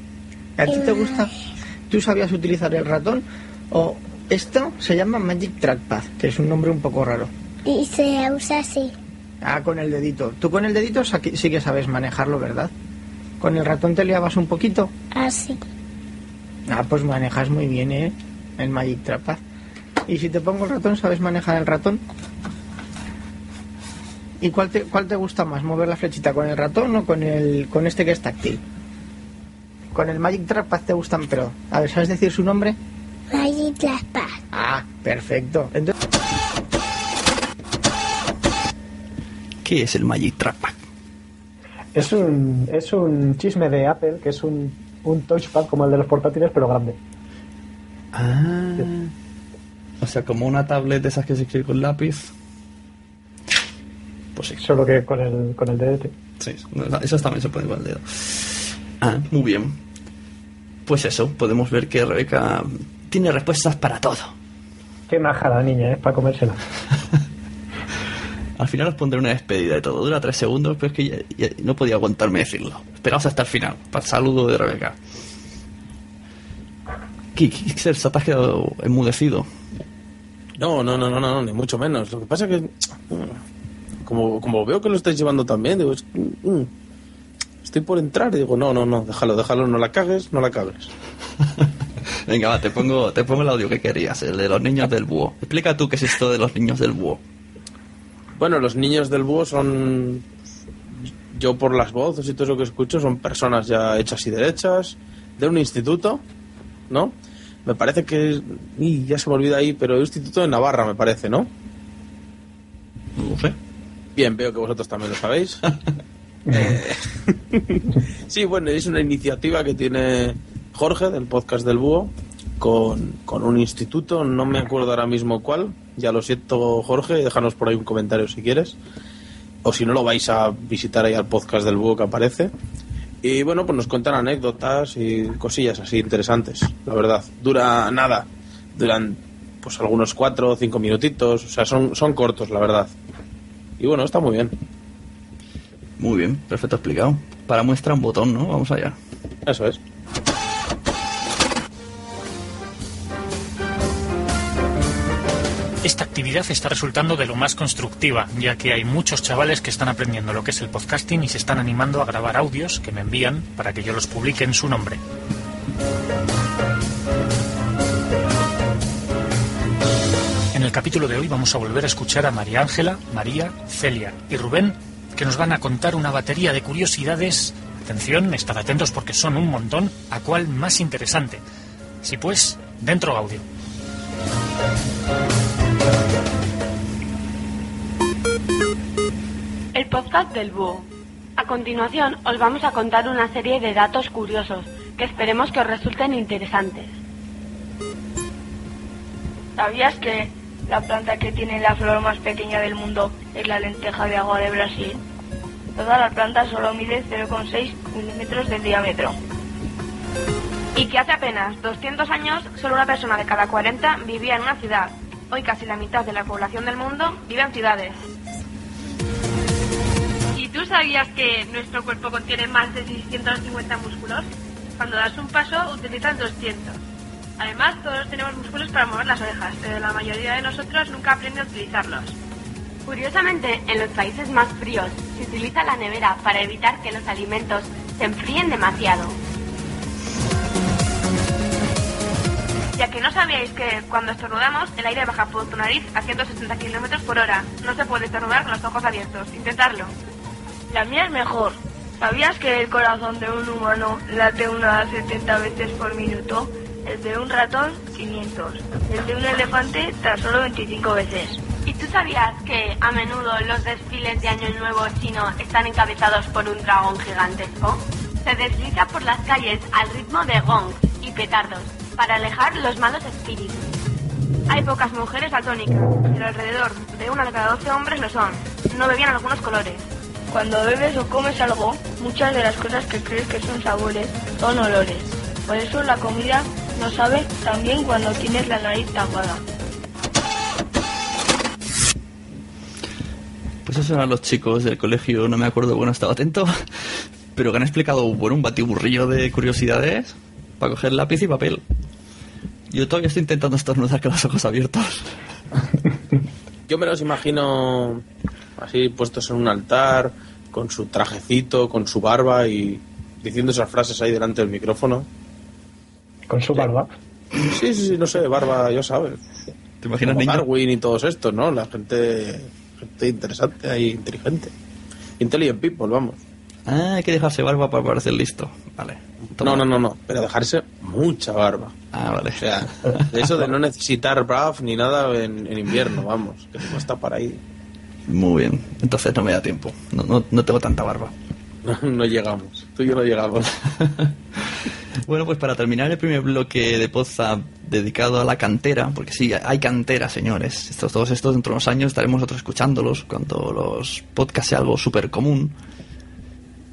¿A ti te gusta? ¿Tú sabías utilizar el ratón? O esto se llama Magic Trackpad, que es un nombre un poco raro. Y se usa así. Ah, con el dedito. Tú con el dedito sí que sabes manejarlo, ¿verdad? Con el ratón te liabas un poquito. Así. Ah, pues manejas muy bien, ¿eh? El Magic Trackpad. Y si te pongo el ratón, ¿sabes manejar el ratón? ¿Y cuál te, cuál te gusta más? ¿Mover la flechita con el ratón o con el con este que es táctil? Con el Magic Trackpad te gustan, pero... A ver, ¿sabes decir su nombre? Magic Trackpad. Ah, perfecto. Entonces, ¿Qué es el Magic Trackpad? Es un, es un chisme de Apple que es un, un touchpad como el de los portátiles, pero grande. Ah. O sea, como una tablet de esas que se escribe con lápiz. Pues sí. Solo que con el, con el DDT. Sí, esas también se pueden con el dedo. Ah, muy bien. Pues eso, podemos ver que Rebeca tiene respuestas para todo. Qué maja la niña, ¿eh? Para comérsela. Al final os pondré una despedida de todo. Dura tres segundos, pero es que ya- ya no podía aguantarme decirlo. Esperaos hasta el final, para el saludo de Rebeca. ¿Qué, qué, qué- se te has quedado enmudecido? No, no, no, no, no, ni mucho menos. Lo que pasa que, mm, como, como veo que lo estáis llevando también, digo, es- mm, estoy por entrar y digo, no, no, no, déjalo, déjalo, no la cagues, no la cagues. Venga, va, te pongo, te pongo el audio que querías, el de los niños del búho. Explica tú qué es esto de los niños del búho. Bueno, los niños del búho son, yo por las voces y todo eso que escucho, son personas ya hechas y derechas, de un instituto, ¿no? Me parece que, y ya se me olvida ahí, pero un instituto de Navarra, me parece, ¿no? No sé. Bien, veo que vosotros también lo sabéis. Sí, bueno, es una iniciativa que tiene Jorge del podcast del Búho con, con un instituto, no me acuerdo ahora mismo cuál. Ya lo siento, Jorge, déjanos por ahí un comentario si quieres. O si no, lo vais a visitar ahí al podcast del Búho que aparece. Y bueno, pues nos cuentan anécdotas y cosillas así interesantes, la verdad. Dura nada, duran pues algunos cuatro o cinco minutitos, o sea, son, son cortos, la verdad. Y bueno, está muy bien. Muy bien, perfecto explicado. Para muestra un botón, ¿no? Vamos allá. Eso es. Esta actividad está resultando de lo más constructiva, ya que hay muchos chavales que están aprendiendo lo que es el podcasting y se están animando a grabar audios que me envían para que yo los publique en su nombre. En el capítulo de hoy vamos a volver a escuchar a María Ángela, María, Celia y Rubén que nos van a contar una batería de curiosidades. Atención, estad atentos porque son un montón. ¿A cuál más interesante? Si pues, dentro audio. El podcast del búho. A continuación os vamos a contar una serie de datos curiosos que esperemos que os resulten interesantes. ¿Sabías que la planta que tiene la flor más pequeña del mundo es la lenteja de agua de Brasil? Toda la planta solo mide 0,6 milímetros de diámetro. Y que hace apenas 200 años solo una persona de cada 40 vivía en una ciudad. Hoy casi la mitad de la población del mundo vive en ciudades. ¿Y tú sabías que nuestro cuerpo contiene más de 650 músculos? Cuando das un paso utilizas 200. Además, todos tenemos músculos para mover las orejas, pero la mayoría de nosotros nunca aprende a utilizarlos. Curiosamente, en los países más fríos se utiliza la nevera para evitar que los alimentos se enfríen demasiado. Ya que no sabíais que cuando estornudamos el aire baja por tu nariz a 160 km por hora. No se puede estornudar con los ojos abiertos. Intentarlo. La mía es mejor. ¿Sabías que el corazón de un humano late unas 70 veces por minuto? El de un ratón, 500. El de un elefante, tan solo 25 veces. ¿Y tú sabías que a menudo los desfiles de Año Nuevo chino están encabezados por un dragón gigantesco? Se desliza por las calles al ritmo de gongs y petardos para alejar los malos espíritus. Hay pocas mujeres atónicas, pero alrededor de una de cada 12 hombres lo son. No bebían algunos colores. Cuando bebes o comes algo, muchas de las cosas que crees que son sabores son olores. Por eso la comida no sabe tan bien cuando tienes la nariz tapada. Pues esos eran los chicos del colegio, no me acuerdo, bueno, estaba atento, pero que han explicado, bueno, un batiburrillo de curiosidades para coger lápiz y papel. Yo todavía estoy intentando estornudar con los ojos abiertos. Yo me los imagino así puestos en un altar, con su trajecito, con su barba y diciendo esas frases ahí delante del micrófono. ¿Con su barba? Sí, sí, sí, no sé, barba, ya sabes. ¿Te imaginas Como niño? Darwin y todos estos, ¿no? La gente, gente interesante ahí, inteligente. Intelligent people, vamos. Ah, hay que dejarse barba para parecer listo. Vale. No, no, no, no, pero dejarse mucha barba. Ah, vale. O sea, de eso de no necesitar brav ni nada en, en invierno, vamos, que te cuesta para ahí. Muy bien. Entonces no me da tiempo. No, no, no tengo tanta barba. No, no llegamos, tú y yo no llegamos. Bueno, pues para terminar el primer bloque de Poza dedicado a la cantera, porque sí, hay cantera, señores. Estos, todos estos dentro de unos años estaremos nosotros escuchándolos cuando los podcasts sea algo súper común.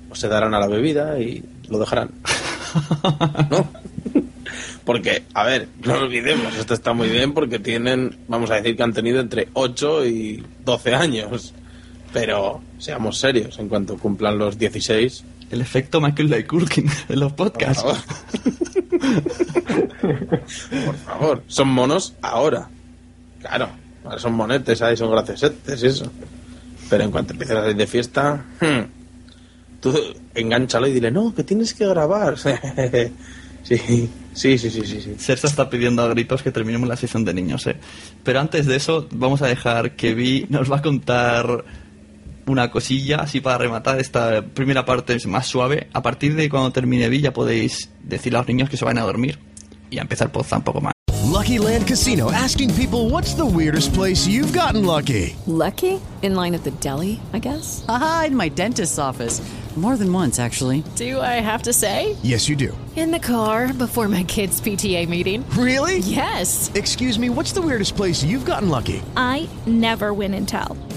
O se darán a la bebida y lo dejarán. ¿No? Porque, a ver, no olvidemos, esto está muy bien porque tienen, vamos a decir que han tenido entre 8 y 12 años. Pero seamos serios, en cuanto cumplan los 16, El efecto Michael Culkin en los podcasts. por favor, son monos ahora. Claro, ahora son monetes ahí, son graciosetes y eso. Pero en cuanto empiecen a salir de fiesta, hmm, tú enganchalo y dile, no, que tienes que grabar. sí, sí, sí, sí, sí, sí. Cersa está pidiendo a gritos que terminemos la sesión de niños, ¿eh? Pero antes de eso, vamos a dejar que Vi nos va a contar una cosilla así para rematar esta primera parte más suave. A partir de cuando termine Vi ya podéis decirle a los niños que se vayan a dormir y a empezar Poza un poco más. Lucky Land Casino asking people what's the weirdest place you've gotten lucky? Lucky? In line at the deli, I guess? Aha, in my dentist's office. More than once, actually. Do I have to say? Yes, you do. In the car before my kids' PTA meeting. Really? Yes. Excuse me, what's the weirdest place you've gotten lucky? I never win and tell.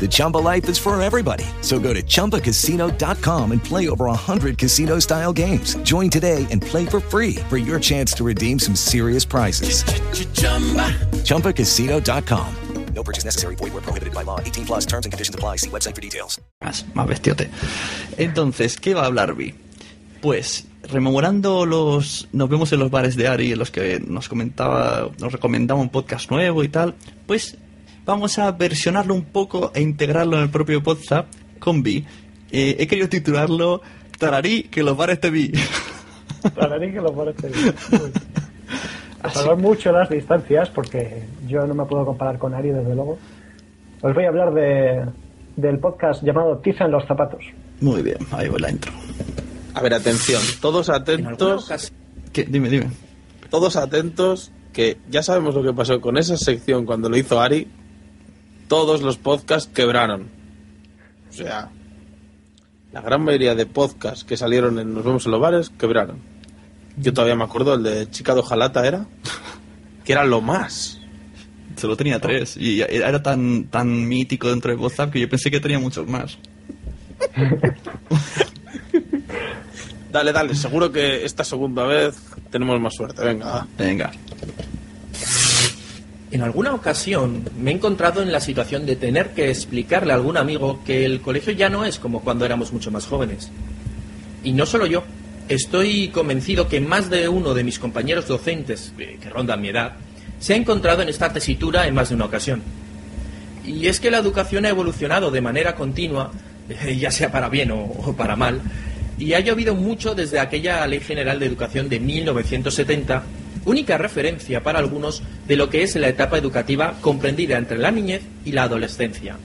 The Chumba life is for everybody. So go to ChumbaCasino.com and play over 100 casino-style games. Join today and play for free for your chance to redeem some serious prizes. ChumbaCasino.com. No purchase necessary. Void where prohibited by law. 18 plus terms and conditions apply. See website for details. Más, más bestiote. Entonces, ¿qué va a hablar Vi? Pues rememorando los nos vemos en los bares de Ari en los que nos comentaba nos recomendaba un podcast nuevo y tal pues vamos a versionarlo un poco e integrarlo en el propio podcast con Vi Eh, he querido titularlo Tararí que los bares te vi Tararí que los bares te vi a salvar mucho las distancias porque yo no me puedo comparar con Ari desde luego os voy a hablar de del podcast llamado Tiza en los zapatos muy bien ahí va la intro A ver, atención, todos atentos. ¿Qué? Dime, dime. Todos atentos, que ya sabemos lo que pasó con esa sección cuando lo hizo Ari. Todos los podcasts quebraron. O sea, la gran mayoría de podcasts que salieron en Nos vemos en los bares quebraron. Yo todavía me acuerdo, el de Chica de Ojalata era, que era lo más. Solo tenía tres y era tan, tan mítico dentro de WhatsApp que yo pensé que tenía muchos más. Dale, dale, seguro que esta segunda vez tenemos más suerte. Venga, va. Venga. En alguna ocasión me he encontrado en la situación de tener que explicarle a algún amigo que el colegio ya no es como cuando éramos mucho más jóvenes. Y no solo yo, estoy convencido que más de uno de mis compañeros docentes, eh, que rondan mi edad, se ha encontrado en esta tesitura en más de una ocasión. Y es que la educación ha evolucionado de manera continua, eh, ya sea para bien o, para mal, y ha llovido mucho desde aquella Ley General de Educación de 1970, única referencia para algunos de lo que es la etapa educativa comprendida entre la niñez y la adolescencia.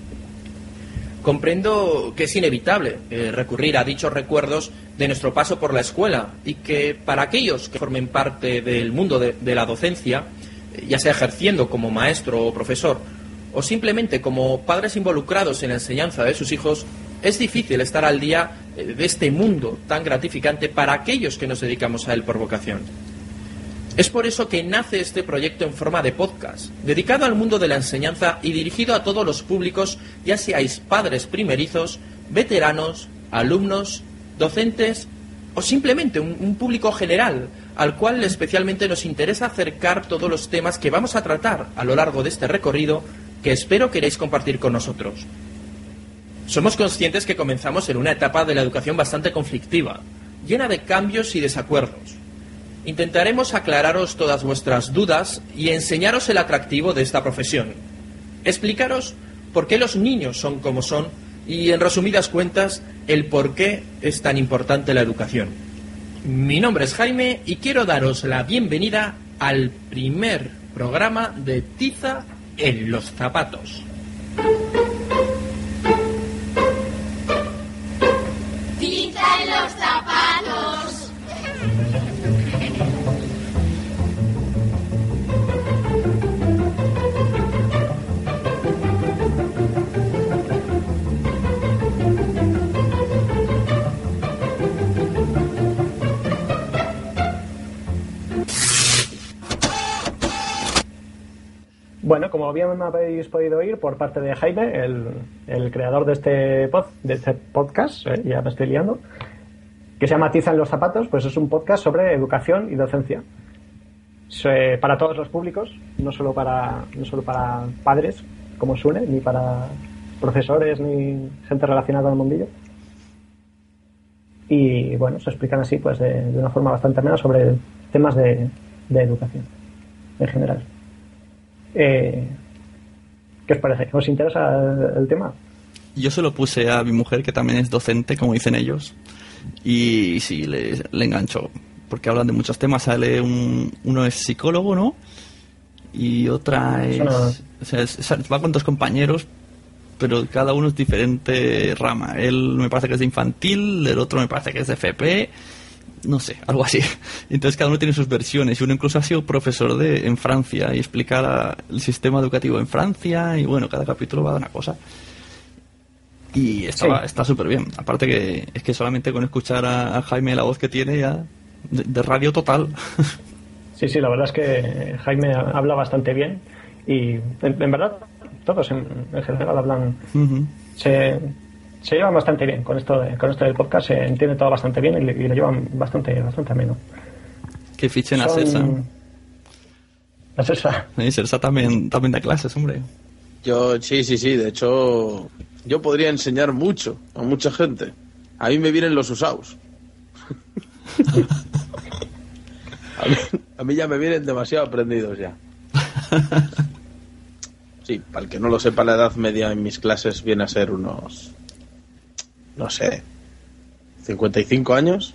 Comprendo que es inevitable eh, recurrir a dichos recuerdos de nuestro paso por la escuela y que para aquellos que formen parte del mundo de, la docencia, eh, ya sea ejerciendo como maestro o profesor, o simplemente como padres involucrados en la enseñanza de sus hijos, es difícil estar al día eh, de este mundo tan gratificante para aquellos que nos dedicamos a él por vocación. Es por eso que nace este proyecto en forma de podcast, dedicado al mundo de la enseñanza y dirigido a todos los públicos, ya seáis padres primerizos, veteranos, alumnos, docentes o simplemente un, un, público general al cual especialmente nos interesa acercar todos los temas que vamos a tratar a lo largo de este recorrido que espero queréis compartir con nosotros. Somos conscientes que comenzamos en una etapa de la educación bastante conflictiva, llena de cambios y desacuerdos. Intentaremos aclararos todas vuestras dudas y enseñaros el atractivo de esta profesión. Explicaros por qué los niños son como son y, en resumidas cuentas, el por qué es tan importante la educación. Mi nombre es Jaime y quiero daros la bienvenida al primer programa de Tiza en los zapatos. Tiza en los zapatos. Bueno, como bien me habéis podido oír por parte de Jaime, el, el creador de este, pod, de este podcast, eh, ya me estoy liando, que se llama Tiza en los zapatos, pues es un podcast sobre educación y docencia. Se, para todos los públicos, no solo para, no solo para padres, como suene, ni para profesores, ni gente relacionada al mundillo. Y bueno, se explican así, pues de, de una forma bastante amena sobre temas de, de educación en general. Eh, ¿Qué os parece? ¿Os interesa el, tema? Yo se lo puse a mi mujer, que también es docente, como dicen ellos, y sí, le, le enganchó, porque hablan de muchos temas. Sale un, uno es psicólogo, ¿no? Y otra es, no. o sea, es, Va con dos compañeros, pero cada uno es diferente rama. Él me parece que es de infantil, el otro me parece que es de FP no sé, algo así. Entonces cada uno tiene sus versiones y uno incluso ha sido profesor de en Francia y explica la, el sistema educativo en Francia y bueno, cada capítulo va a dar una cosa. Y está sí. súper bien. Aparte que es que solamente con escuchar a, a Jaime la voz que tiene ya de, de, radio total. Sí, sí, la verdad es que Jaime habla bastante bien y en, en verdad todos en, en, general hablan... Uh -huh. se, se llevan bastante bien con esto de, con esto del podcast, se entiende todo bastante bien y, le, y lo llevan bastante bastante ameno. Que fichen Son... a Celsa. A Celsa. Sí, Celsa también, también da clases, hombre. Yo, sí, sí, sí, de hecho, yo podría enseñar mucho a mucha gente. A mí me vienen los usados. A mí, a mí ya me vienen demasiado aprendidos ya. Sí, para el que no lo sepa, la edad media en mis clases viene a ser unos, no sé, 55 años,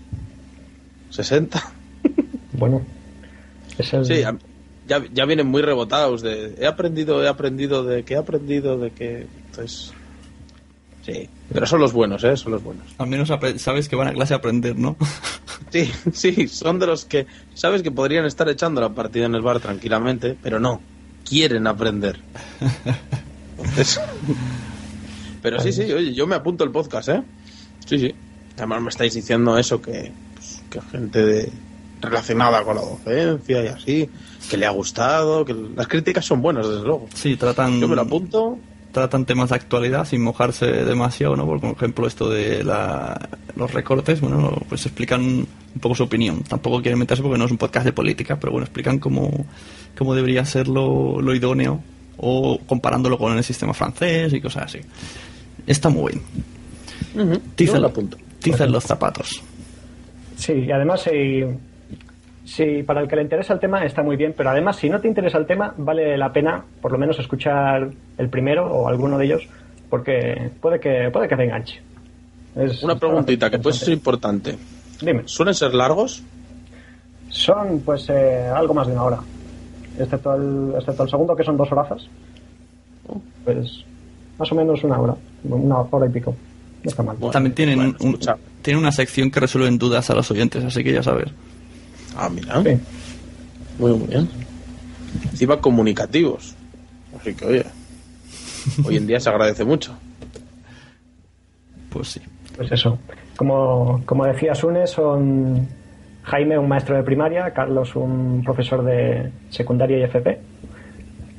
60. Bueno, es el... Sí, ya, ya vienen muy rebotados de he aprendido, he aprendido de que he aprendido de que... Entonces, sí, pero son los buenos, ¿eh? Son los buenos. Al menos sabes que van a clase a aprender, ¿no? Sí, sí, son de los que sabes que podrían estar echando la partida en el bar tranquilamente, pero no, quieren aprender. Entonces- pero sí, sí, oye, yo me apunto el podcast, ¿eh? Sí, sí. Además me estáis diciendo eso, que, pues, que gente de- relacionada con la docencia y así, que le ha gustado, que las críticas son buenas, desde luego. Sí, tratan... Yo me lo apunto. Tratan temas de actualidad sin mojarse demasiado, ¿no? Por ejemplo, esto de la- los recortes, bueno, pues explican un poco su opinión. Tampoco quieren meterse porque no es un podcast de política, pero bueno, explican cómo, cómo debería ser lo, lo idóneo o comparándolo con el sistema francés y cosas así. Está muy bien. Tiza, Yo lo apunto. tiza en los zapatos. Sí, y además, si, si para el que le interesa el tema está muy bien, pero además, si no te interesa el tema, vale la pena por lo menos escuchar el primero o alguno de ellos, porque puede que, puede que te enganche. Es- Una preguntita que puede ser importante. Dime. ¿Suelen ser largos? Son, pues, eh, algo más de una hora. Excepto el, excepto el segundo, que son dos horazas. Pues, más o menos una hora. Una hora y pico. No está mal. También tienen, un- un- tienen una sección que resuelven dudas a los oyentes, así que ya sabes. Ah, mira. Muy, muy bien. Encima comunicativos. Así que, oye, hoy en día se agradece mucho. Pues sí. Pues eso. Como, como decía Sune, son Jaime, un maestro de primaria, Carlos, un profesor de secundaria y FP,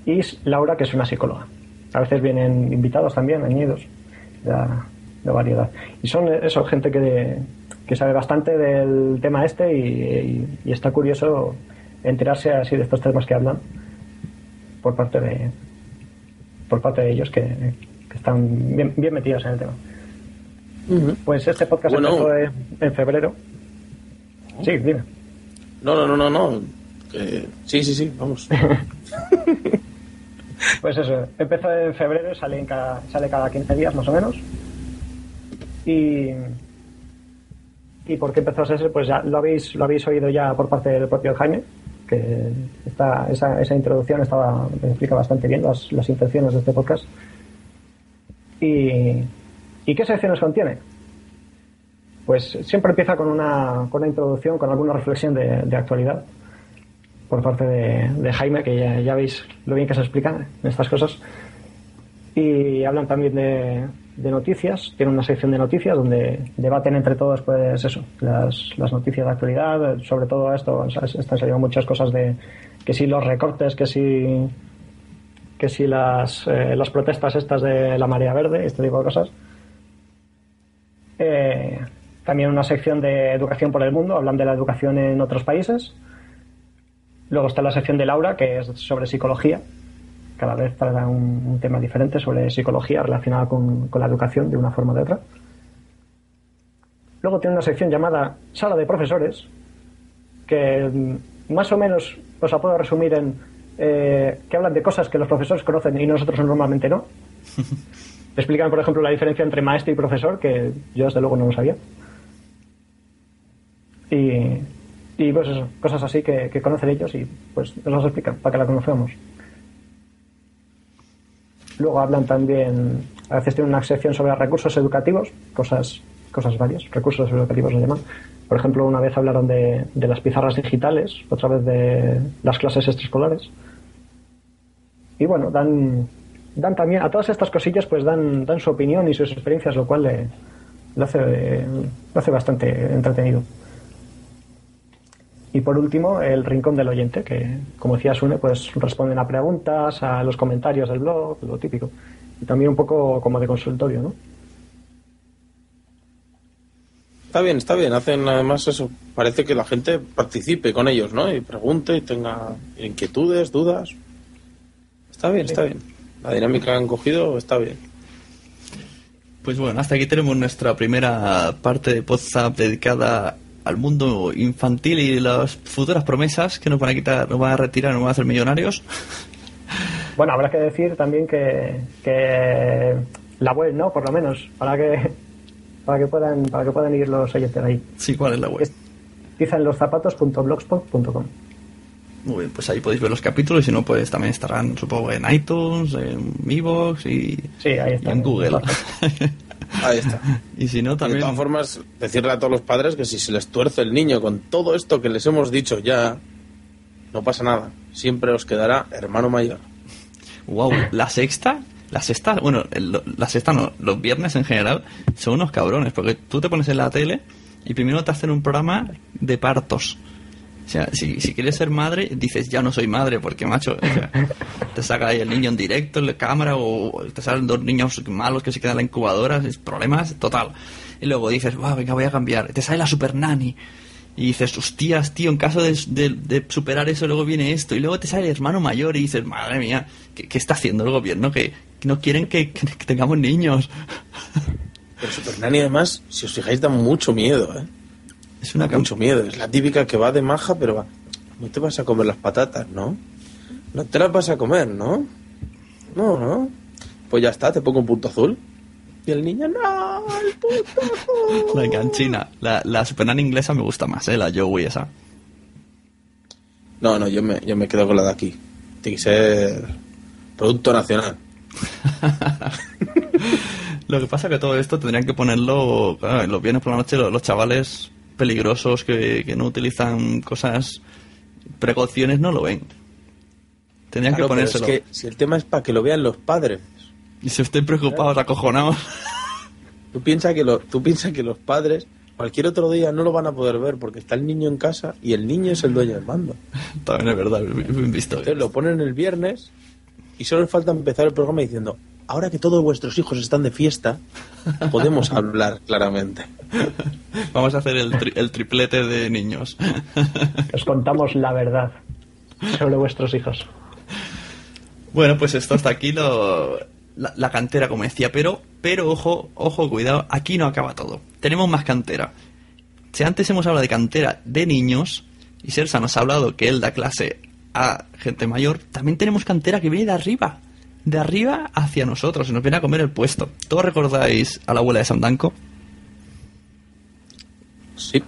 y Laura, que es una psicóloga. A veces vienen invitados también, añidos, de, de variedad. Y son eso, gente que, que sabe bastante del tema este y, y- y está curioso enterarse así de estos temas que hablan por parte de por parte de ellos que, que están bien, bien metidos en el tema. Pues este podcast Bueno. empezó en, en febrero. Sí, dime. No, no, no, no, no. Que- sí, sí, sí, vamos. Pues eso, empezó en febrero, sale, en cada, sale cada 15 días más o menos. Y, y por qué empezó a ser, pues ya lo habéis, lo habéis oído ya por parte del propio Jaime, que está, esa, esa introducción estaba, explica bastante bien las, las intenciones de este podcast. Y, ¿Y qué secciones contiene? Pues siempre empieza con una, con una introducción, con alguna reflexión de, de actualidad por parte de, de Jaime, que ya, ya veis lo bien que se explican estas cosas. Y hablan también de, de noticias, tiene una sección de noticias donde debaten entre todos, pues eso, las, las noticias de actualidad, sobre todo esto, sea, están saliendo muchas cosas de que si los recortes, que si que si las, eh, las protestas estas de la marea verde, este tipo de cosas. Eh, también una sección de educación por el mundo, hablan de la educación en otros países. Luego está la sección de Laura, que es sobre psicología. Cada vez trata un, un tema diferente sobre psicología relacionada con, con la educación de una forma o de otra. Luego tiene una sección llamada Sala de Profesores, que mm, más o menos os la puedo resumir en eh, que hablan de cosas que los profesores conocen y nosotros normalmente no. Explican, por ejemplo, la diferencia entre maestro y profesor, que yo desde luego no lo sabía. Y, y pues eso, cosas así que, conocen ellos y pues nos las explican para que la conozcamos. Luego hablan también, a veces tienen una sección sobre recursos educativos, cosas, cosas varias, recursos educativos se llaman. Por ejemplo, una vez hablaron de, de las pizarras digitales, otra vez de las clases extraescolares. Y bueno, dan, dan también, a todas estas cosillas, pues dan, dan su opinión y sus experiencias, lo cual le, lo, hace, lo hace bastante entretenido. Y por último, el rincón del oyente, que como decía Sune, pues responden a preguntas, a los comentarios del blog, lo típico. Y también un poco como de consultorio, ¿no? Está bien, está bien. Hacen además eso. Parece que la gente participe con ellos, ¿no? Y pregunte y tenga inquietudes, dudas. Está bien, está bien. La dinámica que han cogido está bien. Pues bueno, hasta aquí tenemos nuestra primera parte de WhatsApp dedicada al mundo infantil y las futuras promesas que nos van a quitar, nos van a retirar, nos van a hacer millonarios. Bueno, habrá que decir también que, que la web, ¿no? Por lo menos, para que para que puedan para que puedan ir los oyentes ahí. Sí, ¿cuál es la web? Dicen loszapatos.blogspot.com. Muy bien, pues ahí podéis ver los capítulos y si no, pues también estarán, supongo, en iTunes, en Evox y, Sí, ahí y está. en Google. Ahí está. y si no, De también... todas formas, decirle a todos los padres que si se les tuerce el niño con todo esto que les hemos dicho ya, no pasa nada. Siempre os quedará hermano mayor. Wow, la sexta, la sexta, bueno, el- la sexta no, los viernes en general son unos cabrones, porque tú te pones en la tele y primero te hacen un programa de partos. O sea, si, si quieres ser madre, dices, ya no soy madre, porque macho, te saca ahí el niño en directo, en la cámara, o te salen dos niños malos que se quedan en la incubadora, problemas total. Y luego dices, wow, venga, voy a cambiar. Te sale la super nanny. Y dices, hostias, tío, en caso de, de- superar eso, luego viene esto. Y luego te sale el hermano mayor y dices, madre mía, ¿qué, qué está haciendo el gobierno? Que, no quieren que, tengamos niños. Pero Super Nanny, además, si os fijáis, da mucho miedo, ¿eh? Es una mucho miedo. Es la típica que va de maja, pero va. No te vas a comer las patatas, ¿no? No te las vas a comer, ¿no? No, no. Pues ya está, te pongo un punto azul. Y el niño, no, el punto azul. La enganchina. La, la inglesa me gusta más, ¿eh? La Joey esa. No, no, yo me, yo me quedo con la de aquí. Tiene que ser producto nacional. Lo que pasa que todo esto tendrían que ponerlo claro, en los viernes por la noche los, los chavales peligrosos que, que no utilizan cosas, precauciones, no lo ven. Tendrían Claro, que pero es ponérselo. que si el tema es para que lo vean los padres. Y si estén preocupados, acojonados. Tú piensas que, lo, tú piensas que los padres cualquier otro día no lo van a poder ver porque está el niño en casa y el niño es el dueño del mando. También es verdad, visto. Entonces lo ponen el viernes y solo falta empezar el programa diciendo, ahora que todos vuestros hijos están de fiesta, podemos hablar claramente. Vamos a hacer el, tri- el triplete de niños. Os contamos la verdad sobre vuestros hijos. Bueno, pues esto hasta aquí lo, la, la cantera, como decía, pero, pero ojo, ojo, cuidado, aquí no acaba todo. Tenemos más cantera. Si antes hemos hablado de cantera de niños, y Sersa nos ha hablado que él da clase a gente mayor, también tenemos cantera que viene de arriba. De arriba hacia nosotros, y nos viene a comer el puesto. ¿Todos recordáis a la abuela de Sandanco? Sí.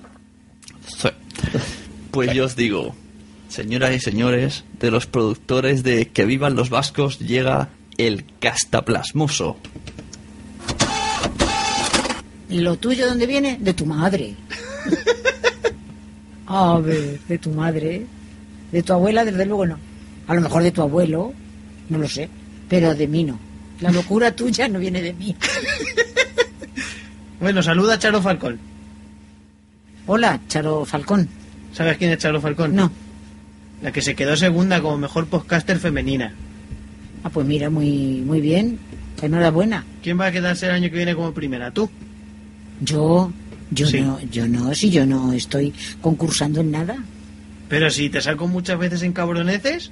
Sí. Pues yo os digo, señoras y señores, de los productores de Que vivan los vascos llega el castaplasmoso. ¿Y lo tuyo dónde viene? De tu madre. A ver, de tu madre. De tu abuela, desde luego no. A lo mejor de tu abuelo, no lo sé. Pero de mí no. La locura tuya no viene de mí. Bueno, saluda a Charo Falcón. Hola, Charo Falcón. ¿Sabes quién es Charo Falcón? No. La que se quedó segunda como mejor podcaster femenina. Ah, pues mira, muy, muy bien. Enhorabuena. ¿Quién va a quedarse el año que viene como primera? ¿Tú? Yo, yo Sí. no, yo no, si yo no estoy concursando en nada. Pero si te saco muchas veces en cabroneces,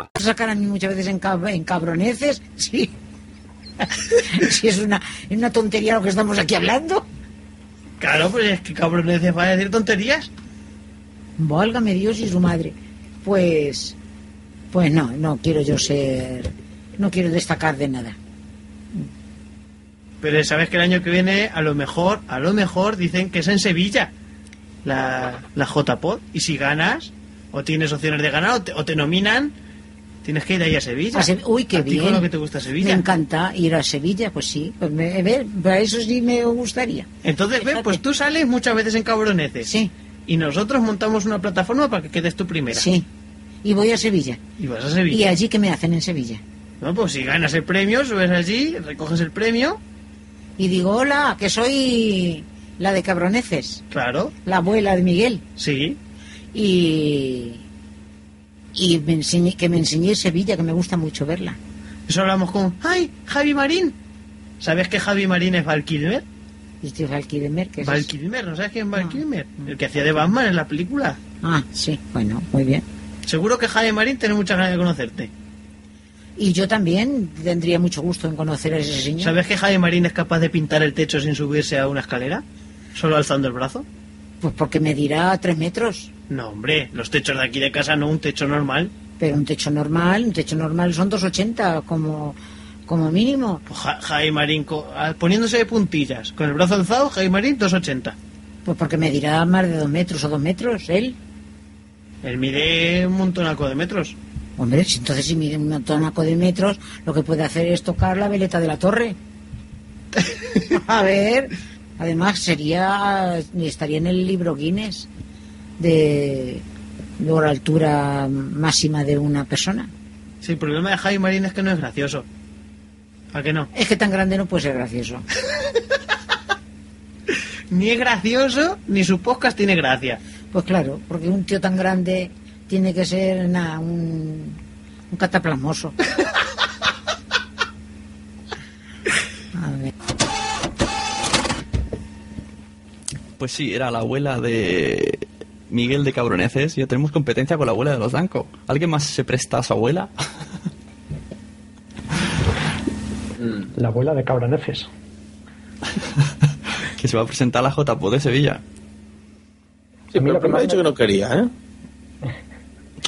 A sacar a mí muchas veces en, cab- en cabroneces? Sí. si es una, es una tontería lo que estamos aquí hablando. Claro, pues es que cabroneces va a decir tonterías. Válgame Dios y su madre. Pues, pues no, no quiero yo ser, no quiero destacar de nada. Pero sabes que el año que viene, a lo mejor, a lo mejor dicen que es en Sevilla la, la JPod. Y si ganas, o tienes opciones de ganar, o te, o te nominan, tienes que ir ahí a Sevilla. A Se- Uy, qué ¿A bien. con lo que te gusta Me Sevilla? encanta ir a Sevilla, pues sí. Pues me, ver, para eso sí me gustaría. Entonces, ve, pues tú sales muchas veces en Cabroneces. Sí. Y nosotros montamos una plataforma para que quedes tú primera. Sí. Y voy a Sevilla. Y vas a ¿Y Sevilla. allí qué me hacen en Sevilla? No, pues si ganas el premio, subes allí, recoges el premio. Y digo, hola, que soy la de Cabroneces, Claro, la abuela de Miguel. sí. Y, y me enseñé, que me enseñé Sevilla, que me gusta mucho verla. Eso hablamos con, ¡ay, Javi Marín! ¿Sabes que Javi Marín es Val Kilmer? Y estoy Val Kilmer, que es Val? Kilmer, ¿no sabes quién es Val Kilmer? El que hacía de Batman en la película. Ah, sí, bueno, muy bien. Seguro que Javi Marín tiene muchas ganas de conocerte. Y yo también tendría mucho gusto en conocer a ese señor. ¿Sabes que Javi Marín es capaz de pintar el techo sin subirse a una escalera? ¿Solo alzando el brazo? Pues porque me dirá tres metros. No, hombre, los techos de aquí de casa no, un techo normal. Pero un techo normal, un techo normal son 2,80 como, como mínimo. Pues Ja- Javi Marín, ah, poniéndose de puntillas, con el brazo alzado, Javi Marín 2,80. Pues porque me dirá más de dos metros o dos metros, él. Él mide un montonaco de metros. Hombre, si entonces si mide un montonaco de metros, lo que puede hacer es tocar la veleta de la torre. A ver, además sería, estaría en el libro Guinness de por la altura máxima de una persona. Sí, el problema de Javi Marín es que no es gracioso. ¿A qué no? Es que tan grande no puede ser gracioso. Ni es gracioso, ni su podcast tiene gracia. Pues claro, porque un tío tan grande tiene que ser nada, un, un cataplasmoso. A ver. Pues sí, era la abuela de Miguel de Cabroneces. Ya tenemos competencia con la abuela de los Danco. ¿Alguien más se presta a su abuela? La abuela de Cabroneces. que se va a presentar a la JPO de Sevilla. Sí, pero me ha dicho que no quería, ¿eh?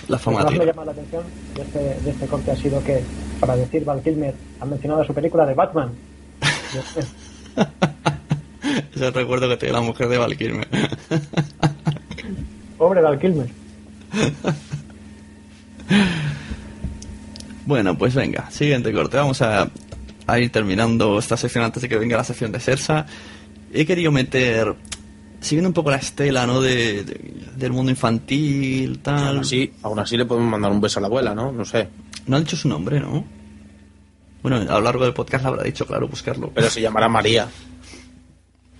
La Lo fama que más me llama la atención de este, de este corte ha sido que, para decir Val Kilmer, han mencionado su película de Batman. Es el recuerdo que tiene la mujer de Val Kilmer. Pobre Val Kilmer. Bueno, pues venga, siguiente corte. Vamos a, a ir terminando esta sección antes de que venga la sección de Sersa. He querido meter, siguiendo un poco la estela, ¿no? De, de- del mundo infantil, tal. Aún así, aún así le podemos mandar un beso a la abuela, ¿no? No sé. No ha dicho su nombre, ¿no? Bueno, a lo largo del podcast lo habrá dicho, claro, buscarlo. Pero se llamará María.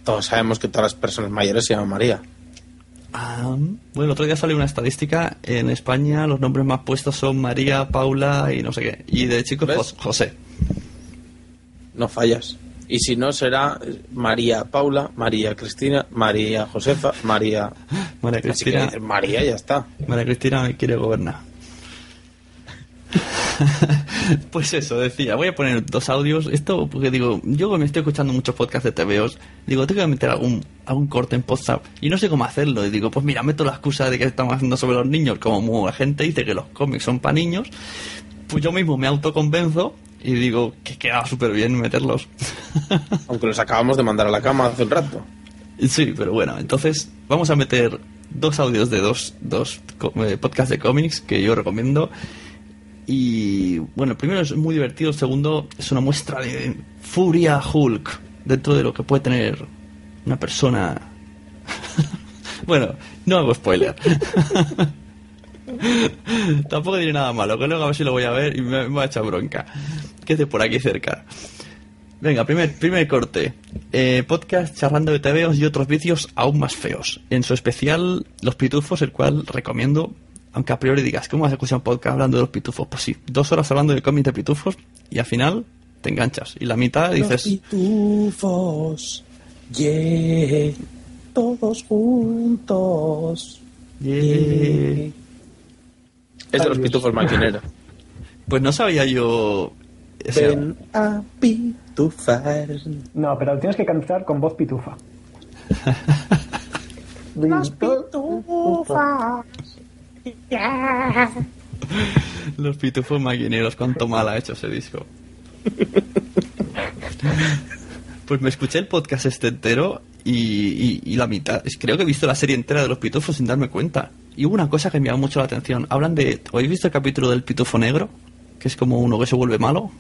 Todos sabemos que todas las personas mayores se llaman María. Bueno, el otro día salió una estadística. En España los nombres más puestos son María, Paula y no sé qué. Y de chicos, ¿Ves? Jos- José. No fallas. Y si no, será María Paula, María Cristina, María Josefa, María... María Cristina. María, ya está. María Cristina me quiere gobernar. pues eso, decía, voy a poner dos audios. Esto, porque digo, yo me estoy escuchando muchos podcasts de TVOs. Digo, tengo que meter algún, algún corte en WhatsApp. Y no sé cómo hacerlo. Y digo, pues mira, meto la excusa de que estamos haciendo sobre los niños. Como la gente dice que los cómics son para niños. Pues yo mismo me autoconvenzo y digo que queda súper bien meterlos. Aunque los acabamos de mandar a la cama hace un rato. Sí, pero bueno, entonces vamos a meter dos audios de dos, dos eh, podcasts de cómics que yo recomiendo. Y bueno, primero es muy divertido, segundo es una muestra de furia Hulk dentro de lo que puede tener una persona. bueno, no hago spoiler. Tampoco diré nada malo, que luego a ver si lo voy a ver y me, me va a echar bronca. Que es de por aquí cerca. Venga, primer, primer corte. Eh, podcast charlando de TVOs y otros vicios aún más feos. En su especial, Los Pitufos, el cual recomiendo, aunque a priori digas, ¿cómo vas a escuchar un podcast hablando de los pitufos? Pues sí, dos horas hablando de cómics de pitufos y al final te enganchas. Y la mitad dices, pitufos, yeah, todos juntos. "Yeah". Es de los pitufos maquineros. Pues no sabía yo... Ven a pitufar. No, pero tienes que cantar con voz pitufa. Los pitufas. Los pitufos maquineros, cuánto mal ha hecho ese disco. Pues me escuché el podcast este entero y, y- y la mitad. Creo que he visto la serie entera de los pitufos sin darme cuenta. Y hubo una cosa que me llamó mucho la atención. Hablan de. ¿Habéis visto el capítulo del pitufo negro? Que es como uno que se vuelve malo.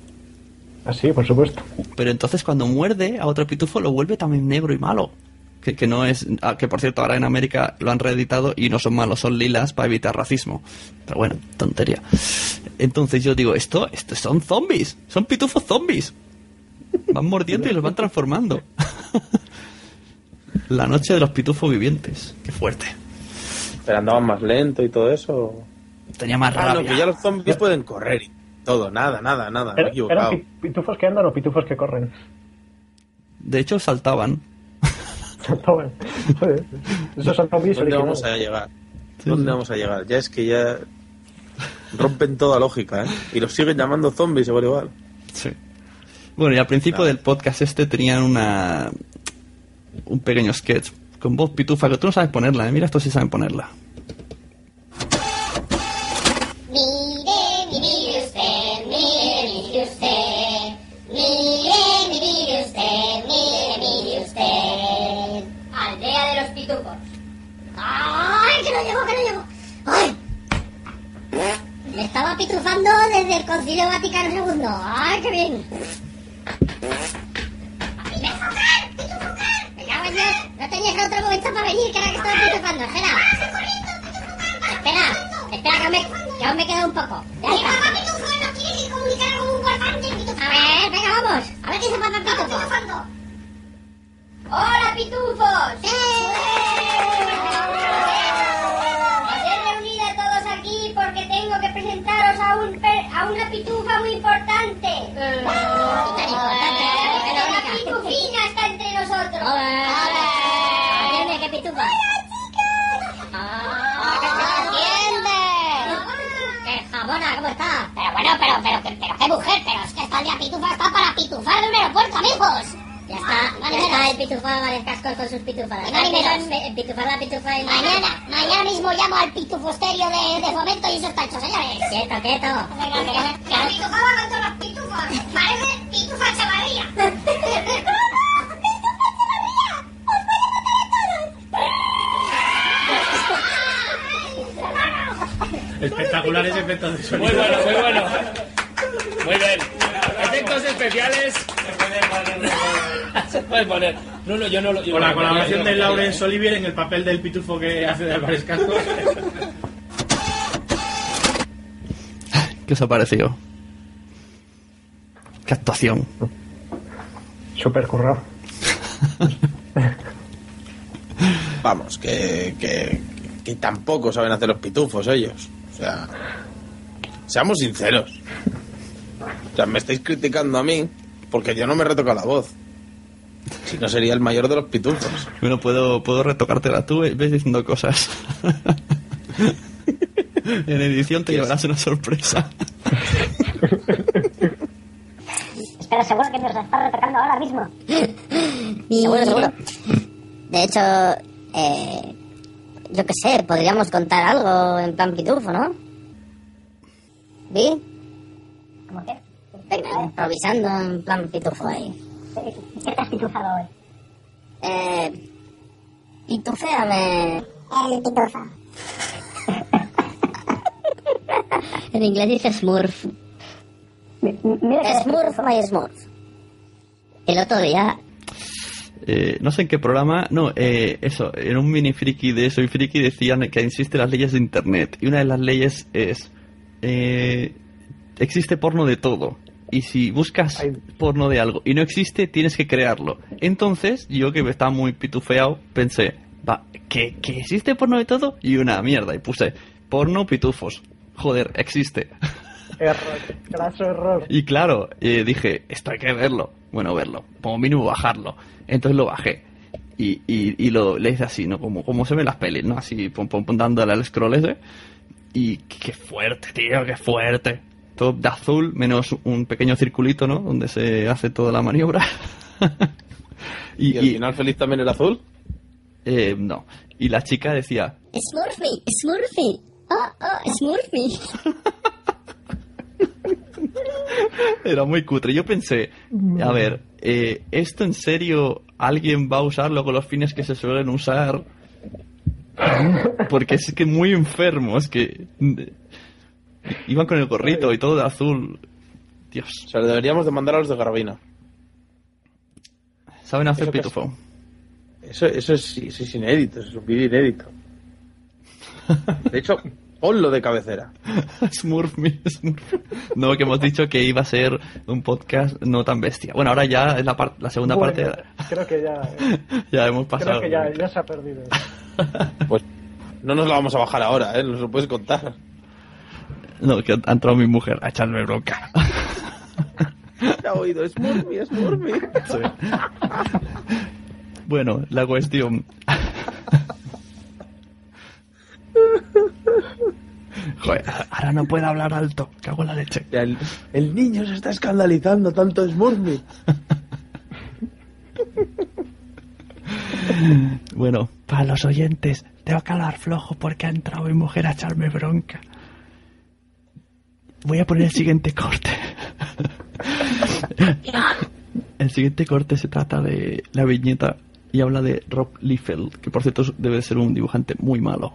Así, por supuesto. Pero entonces cuando muerde a otro pitufo lo vuelve también negro y malo. Que, que no es. ah, que por cierto, ahora en América lo han reeditado y no son malos, son lilas para evitar racismo. Pero bueno, tontería. Entonces yo digo, esto, esto son zombies. Son pitufos zombies. Van mordiendo y los van transformando. La noche de los pitufos vivientes. Qué fuerte. Pero andaban más lento y todo eso. Tenía más Ah, no, que ya los zombies pueden correr y todo. Nada, nada, nada. Me he ¿Eran equivocado. pitufos que andan o pitufos que corren? De hecho, saltaban. Esos son zombies ¿Dónde vamos a llegar? ¿Dónde vamos a llegar? Ya es que ya rompen toda lógica, ¿eh? Y los siguen llamando zombies igual igual. Sí. Bueno, y al principio del podcast este tenían una un pequeño sketch con voz pitufa que tú no sabes ponerla, ¿eh? Mira, estos sí saben ponerla. ¡Ay, que no llego, que no llego! ¡Ay! Me estaba pitufando desde el Concilio Vaticano II. ¡Ay, qué bien! ¡Ay, me enfocar! ¡Pitufocar! ¡Me cago en Dios! No tenías otro momento para venir, que era que estaba pitufando. Espera. Espera, espera, que aún me, que aún me queda un poco. Ya está. Pitufo que Pitufo. A ver, venga, vamos. A ver qué dice papá Pitufo. ¡Hola, Pitufos! Os he reunido a todos aquí porque tengo que presentaros a, un per- a una pitufa muy importante. ¿Y tan importante? La pitufina está entre nosotros. ¡Hola! Atiende, qué pitufa. ¡Atiende! ¡Qué jabona! ¿Cómo está? Pero bueno, pero, pero, pero, pero qué mujer, pero es que esta día pitufa está para pitufar de un aeropuerto, amigos. Ya está, ya está el pitufado varios cascos con sus pitufadas. Pitufar la pitufa y Mañana, mañana mismo llamo al pitufosterio de, de fomento y eso está hecho, señores. Quieto, quieto. La pitufada con todos los pitufos. Parece pitufa chavarría. Espectaculares efectos de sonido. Muy bueno, muy bueno. Muy bien. Efectos especiales. Se puede poner. No, no, yo no lo. yo Con la colaboración de Laurence Olivier en el papel del pitufo que hace de Álvarez Cascos. ¿Qué os ha parecido? ¿Qué actuación? Súper currado. Vamos, que, que, que tampoco saben hacer los pitufos ellos. O sea, seamos sinceros. O sea, me estáis criticando a mí porque yo no me retoco la voz. Si no sería el mayor de los pitufos. Bueno, puedo, puedo retocártela tú, eh, ves diciendo cosas. en edición te llevarás una sorpresa. Espera, seguro que nos la está retocando ahora mismo. Seguro, seguro. De hecho, eh, yo qué sé, podríamos contar algo en plan pitufo, ¿no? ¿Vi? ¿Cómo qué? Venga, improvisando en plan pitufo ahí. ¿Qué te has pitufado hoy? Eh, pituféame. El pitufa. en inglés dice smurf. Smurf my smurf. El otro día Eh, no sé en qué programa, no, eh, eso, en un mini friki de Soy Friki decían que existen las leyes de Internet. Y una de las leyes es, eh, existe porno de todo. Y si buscas porno de algo y no existe, tienes que crearlo. Entonces, yo que estaba muy pitufeado, pensé, va, ¿que, que existe porno de todo? Y una mierda, y puse, porno pitufos. Joder, existe. Error. Graso error. Y claro, eh, dije, esto hay que verlo. Bueno, verlo, como mínimo bajarlo. Entonces lo bajé. Y, y, y lo le hice así, ¿no? Como, como se ven las pelis, ¿no? Así, pum, pum, pum, dándole al scroll ese. Y qué fuerte, tío, qué fuerte. Todo de azul, menos un pequeño circulito, ¿no? Donde se hace toda la maniobra. ¿Y, el final feliz también era azul? Eh, no. Y la chica decía, Smurfy, Smurfy. Oh, oh, Smurfy. Era muy cutre. Yo pensé, a ver, eh, ¿esto en serio alguien va a usarlo con los fines que se suelen usar? Porque es que muy enfermo, es que... Iban con el gorrito y todo de azul. Dios. O sea, deberíamos de mandar a los de Garabina. Saben hacer Eso pitufo. Eso, eso, es, eso es inédito, eso es un vídeo inédito. De hecho, ponlo de cabecera. Smurf, me, Smurf. No, que hemos dicho que iba a ser un podcast no tan bestia. Bueno, ahora ya es la, par- la segunda Bueno, parte. Creo que ya, Ya hemos pasado. creo que ya, ya se ha perdido. Pues no nos lo vamos a bajar ahora, ¿eh? Nos lo puedes contar. No, que ha entrado mi mujer a echarme bronca. Ha oído, es Murphy, es Murphy. Bueno, la cuestión. Joder, ahora no puedo hablar alto. Cago en la leche. El, el niño se está escandalizando, tanto es Murphy. Bueno, para los oyentes, tengo que hablar flojo porque ha entrado mi mujer a echarme bronca. Voy a poner el siguiente corte. El siguiente corte se trata de la viñeta y habla de Rob Liefeld, que por cierto debe ser un dibujante muy malo.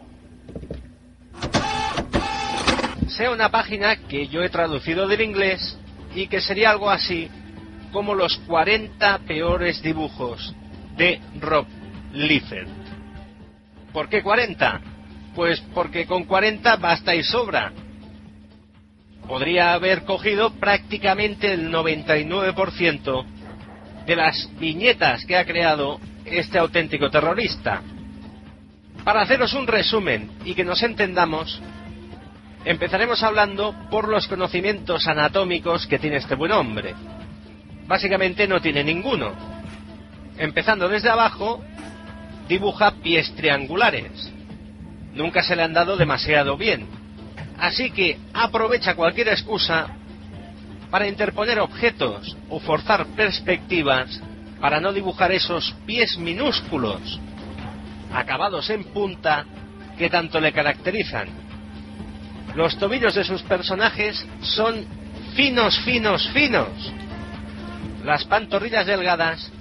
sea una página que yo he traducido del inglés y que sería algo así como los 40 peores dibujos de Rob Liefeld. ¿Por qué 40? Pues porque con 40 basta y sobra. Podría haber cogido prácticamente el 99% de las viñetas que ha creado este auténtico terrorista. Para haceros un resumen y que nos entendamos, Empezaremos hablando por los conocimientos anatómicos que tiene este buen hombre. Básicamente no tiene ninguno. Empezando desde abajo, dibuja pies triangulares. Nunca se le han dado demasiado bien. Así que aprovecha cualquier excusa para interponer objetos o forzar perspectivas para no dibujar esos pies minúsculos, acabados en punta, que tanto le caracterizan. Los tobillos de sus personajes son finos, finos, finos. Las pantorrillas delgadas.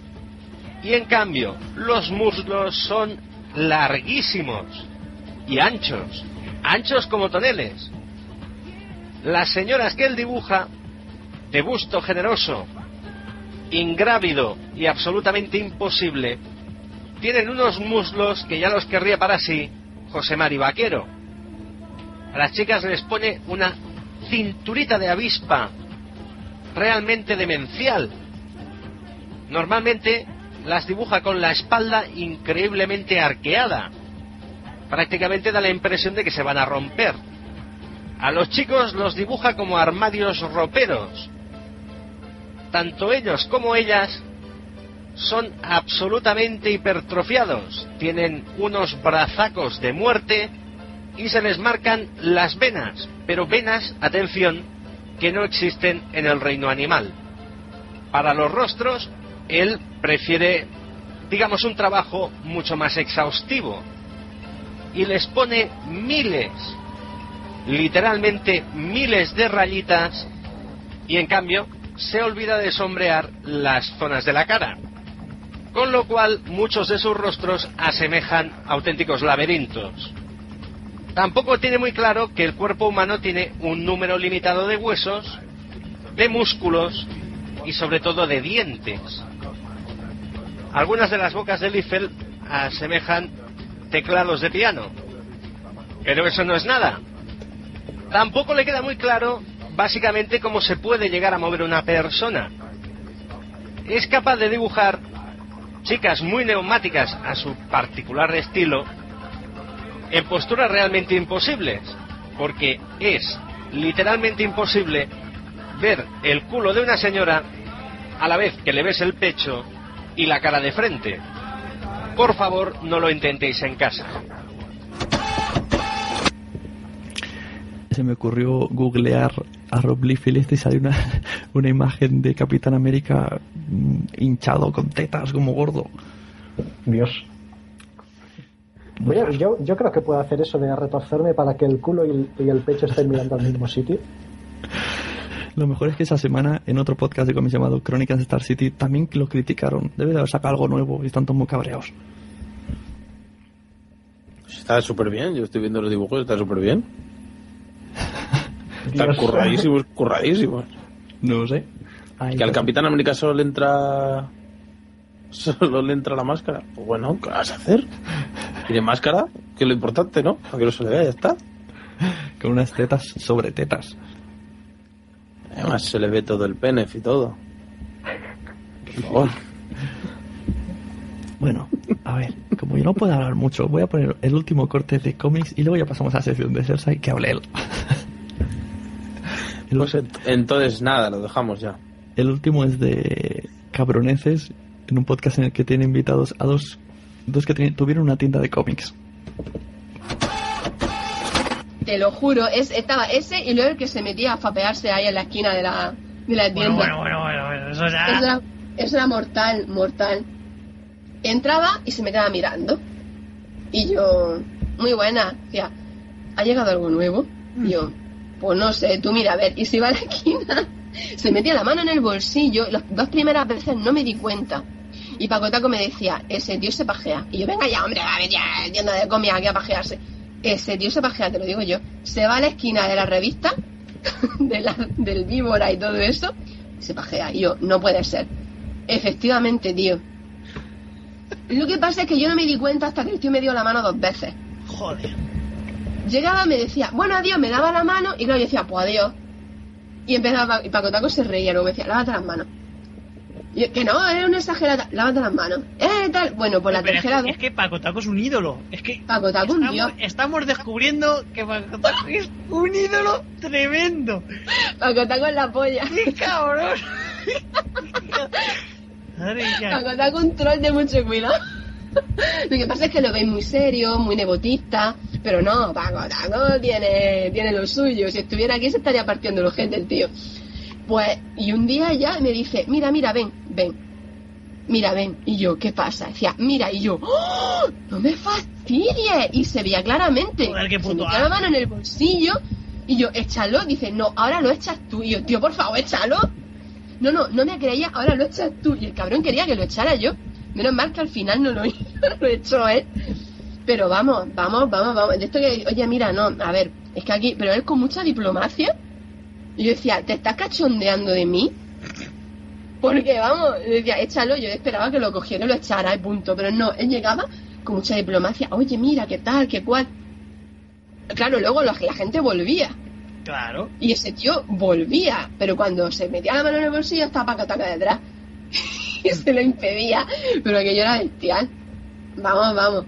Y en cambio, los muslos son larguísimos y anchos. Anchos como toneles. Las señoras que él dibuja, de busto generoso, ingrávido y absolutamente imposible, tienen unos muslos que ya los querría para sí José Mari Vaquero. A las chicas les pone una cinturita de avispa realmente demencial. Normalmente las dibuja con la espalda increíblemente arqueada. Prácticamente da la impresión de que se van a romper. A los chicos los dibuja como armarios roperos. Tanto ellos como ellas son absolutamente hipertrofiados. Tienen unos brazacos de muerte y se les marcan las venas, pero venas, atención, que no existen en el reino animal. Para los rostros, él prefiere, digamos, un trabajo mucho más exhaustivo y les pone miles, literalmente miles de rayitas y en cambio se olvida de sombrear las zonas de la cara. Con lo cual muchos de sus rostros asemejan auténticos laberintos. Tampoco tiene muy claro que el cuerpo humano tiene un número limitado de huesos, de músculos y sobre todo de dientes. Algunas de las bocas de Liefeld asemejan teclados de piano. Pero eso no es nada. Tampoco le queda muy claro básicamente cómo se puede llegar a mover una persona. Es capaz de dibujar chicas muy neumáticas a su particular estilo en posturas realmente imposibles, porque es literalmente imposible ver el culo de una señora a la vez que le ves el pecho y la cara de frente. Por favor, no lo intentéis en casa. Se me ocurrió googlear a Rob Liefeld este y salió una, una imagen de Capitán América mm, hinchado con tetas como gordo. Dios. Oye, yo, yo creo que puedo hacer eso de retorcerme para que el culo y el, y el pecho estén mirando al mismo sitio. Lo mejor es que esa semana, en otro podcast de cómics llamado Crónicas de Star City, también lo criticaron. Debe de haber sacado algo nuevo y están todos muy cabreados. Está súper bien, yo estoy viendo los dibujos, está súper bien. Están curradísimos, curradísimos. No sé. Que al Capitán América solo le entra. Solo le entra la máscara. Pues bueno, ¿qué vas a hacer? Tiene máscara, que es lo importante, ¿no? Para que no se le vea, ya está. Con unas tetas sobre tetas. Además se le ve todo el penef y todo. Por favor. Bueno, a ver, como yo no puedo hablar mucho, voy a poner el último corte de cómics y luego ya pasamos a la sección de Cersei que hable él. Pues ent- entonces nada, lo dejamos ya. El último es de Cabroneces, en un podcast en el que tiene invitados a dos, dos que tuvieron una tienda de cómics. Te lo juro, es, estaba ese y luego el que se metía a fapearse ahí en la esquina de la, de la tienda. Bueno, bueno, bueno, bueno, eso ya... Eso era, eso era mortal, mortal. Entraba y se me quedaba mirando. Y yo, muy buena, decía, ¿ha llegado algo nuevo? Y yo, pues no sé, tú mira, a ver, y se iba a la esquina, se metía la mano en el bolsillo, y las dos primeras veces no me di cuenta. Y Paco Taco me decía, ese tío se pajea. Y yo, venga ya, hombre, a ver, ya, tienda de comida aquí a pajearse. Ese tío se pajea, te lo digo yo. Se va a la esquina de la revista, de la- del víbora y todo eso, y se pajea. Y yo, no puede ser. Efectivamente, tío. Lo que pasa es que yo no me di cuenta hasta que el tío me dio la mano dos veces. Joder. Llegaba, me decía, bueno, adiós, me daba la mano y luego yo decía, pues adiós. Y empezaba, y Paco Taco se reía, luego me decía, lávate las manos. Yo, que no, eres una exagerada, lávate las manos. Eh, tal. Bueno, pues la Pero es tercera que- vez, es que Paco Taco es un ídolo. Es que Paco Taco un estamos, tío. estamos descubriendo que Paco Taco es un ídolo tremendo. Paco Taco es la polla. ¡Qué cabrón! Paco Taco un troll de mucho cuidado. Lo que pasa es que lo veis muy serio, muy nebotista, pero no, Paco Taco tiene, tiene lo suyo. Si estuviera aquí se estaría partiendo los gente el tío. Pues, y un día ya me dice, mira, mira, ven, ven. Mira, ven. Y yo, ¿qué pasa? Decía, mira, y yo, ¡Oh! no me fastidies. Y se veía claramente. Joder, qué se puto metía la mano en el bolsillo y yo, échalo. Dice, no, ahora lo echas tú. Y yo, tío, por favor, échalo. No, no, no me creía, ahora lo echas tú. Y el cabrón quería que lo echara yo. Menos mal que al final no lo hizo, lo echó él. Pero vamos, vamos, vamos, vamos. De esto que, oye, mira, no, a ver, es que aquí, pero él con mucha diplomacia. Y yo decía, ¿te estás cachondeando de mí? Porque vamos, yo decía, échalo, yo esperaba que lo cogiera y lo echara y punto. Pero no, él llegaba con mucha diplomacia, oye, mira, qué tal, qué cual. Claro, luego la, la gente volvía. Claro. Y ese tío volvía, pero cuando se metía la mano en el bolsillo estaba Pacataca detrás. y se lo impedía. Pero aquello era bestial. Vamos, vamos.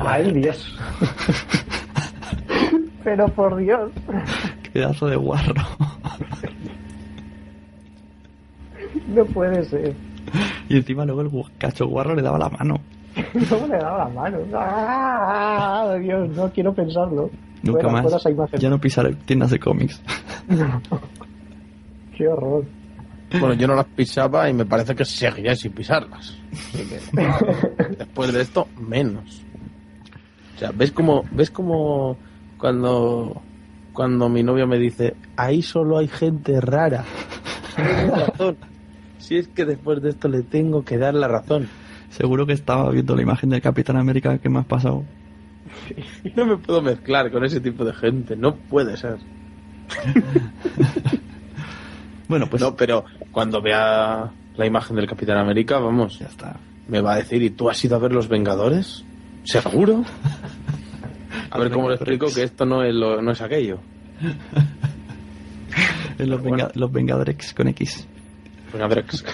Ay, Dios. Pero por Dios. Qué pedazo de guarro. No puede ser. Y encima luego el cacho guarro le daba la mano. ¿Cómo le daba la mano? ¡Ah! Dios, no quiero pensarlo. Nunca Fuera, más. fuera esa imagen. Ya no pisaré tiendas de cómics. Qué horror. Bueno, yo no las pisaba y me parece que seguiré sin pisarlas. Que, después de esto, menos. O sea, ¿ves como ves como cuando, cuando mi novia me dice, ahí solo hay gente rara? Tienes razón. Si es que después de esto le tengo que dar la razón. Seguro que estaba viendo la imagen del Capitán América que me has pasado. No me puedo mezclar con ese tipo de gente. No puede ser. Bueno, pues. No, pero cuando vea la imagen del Capitán América, vamos. Ya está. Me va a decir, ¿y tú has ido a ver Los Vengadores? ¿Seguro? A ver cómo le explico que esto no es, lo- no es aquello. Los, venga- los Vengadores con X. Vengadores.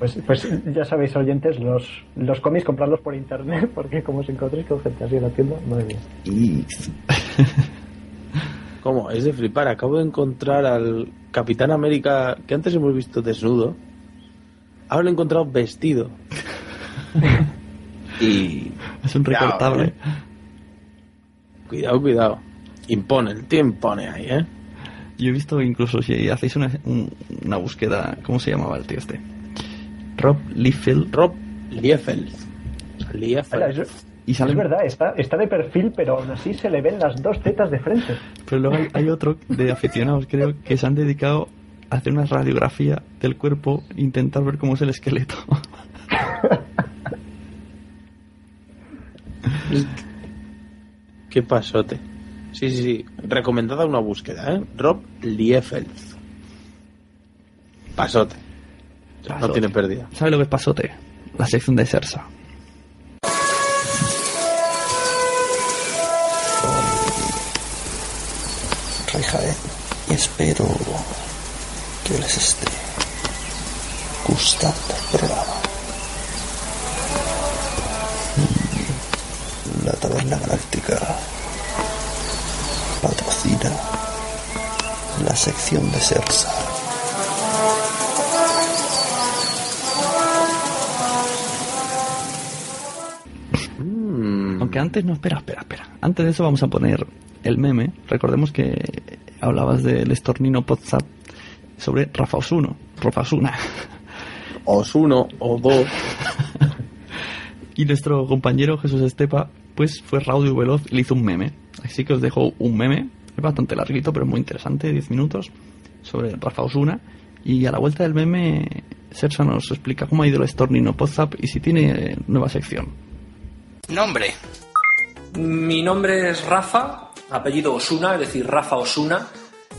Pues, pues ya sabéis, oyentes, los, los cómics comprarlos por internet, porque como os encontréis con gente así en la tienda, madre mía. Y... ¿Cómo? Es de flipar. Acabo de encontrar al Capitán América que antes hemos visto desnudo. Ahora lo he encontrado vestido. y. Es un Cuidado, recortable. ¿eh? Cuidado, cuidado. Impone, el tío impone ahí, ¿eh? Yo he visto incluso si hacéis una, un- una búsqueda, ¿cómo se llamaba el tío este? Rob Liefeld. Rob Liefeld. Liefeld. Y sale- Es verdad, está, está de perfil, pero aún así se le ven las dos tetas de frente. Pero luego hay, hay otro de aficionados, creo, que se han dedicado a hacer una radiografía del cuerpo e intentar ver cómo es el esqueleto. Qué pasote. Sí, sí, sí. Recomendada una búsqueda, ¿eh? Rob Liefeld. Pasote. No tiene pérdida. ¿Sabes lo que es pasote? La sección de Sersa. Rejaré y espero que les esté gustando el programa. Taberna Galáctica patrocina la sección de Sersa. Aunque antes, no, espera, espera, espera. Antes de eso vamos a poner el meme. Recordemos que hablabas del estornino WhatsApp sobre Rafa Osuno. Rafa Osuna. Osuno o dos. y nuestro compañero Jesús Estepa, pues fue raudo y veloz y le hizo un meme. Así que os dejo un meme. Es bastante larguito, pero muy interesante, 10 minutos, sobre Rafa Osuna. Y a la vuelta del meme, Sersa nos explica cómo ha ido el estornino WhatsApp y si tiene nueva sección. Nombre. Mi nombre es Rafa, apellido Osuna, es decir, Rafa Osuna,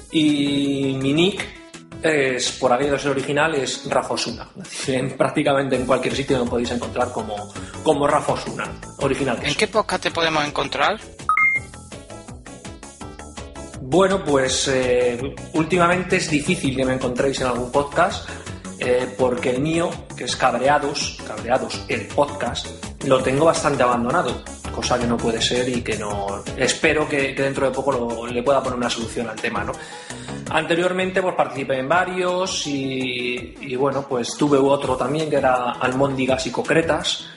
y mi nick es, por de ser original, es Rafa Osuna. En- prácticamente en cualquier sitio me podéis encontrar como, como Rafa Osuna, original. que ¿En qué podcast te podemos encontrar? Bueno, pues eh, últimamente es difícil que me encontréis en algún podcast eh, porque el mío, que es Cabreados, Cabreados, el podcast, lo tengo bastante abandonado, cosa que no puede ser y que no... Espero que, dentro de poco le pueda poner una solución al tema, ¿no? Anteriormente pues participé en varios y, bueno, pues tuve otro también que era Almóndigas y Concretas,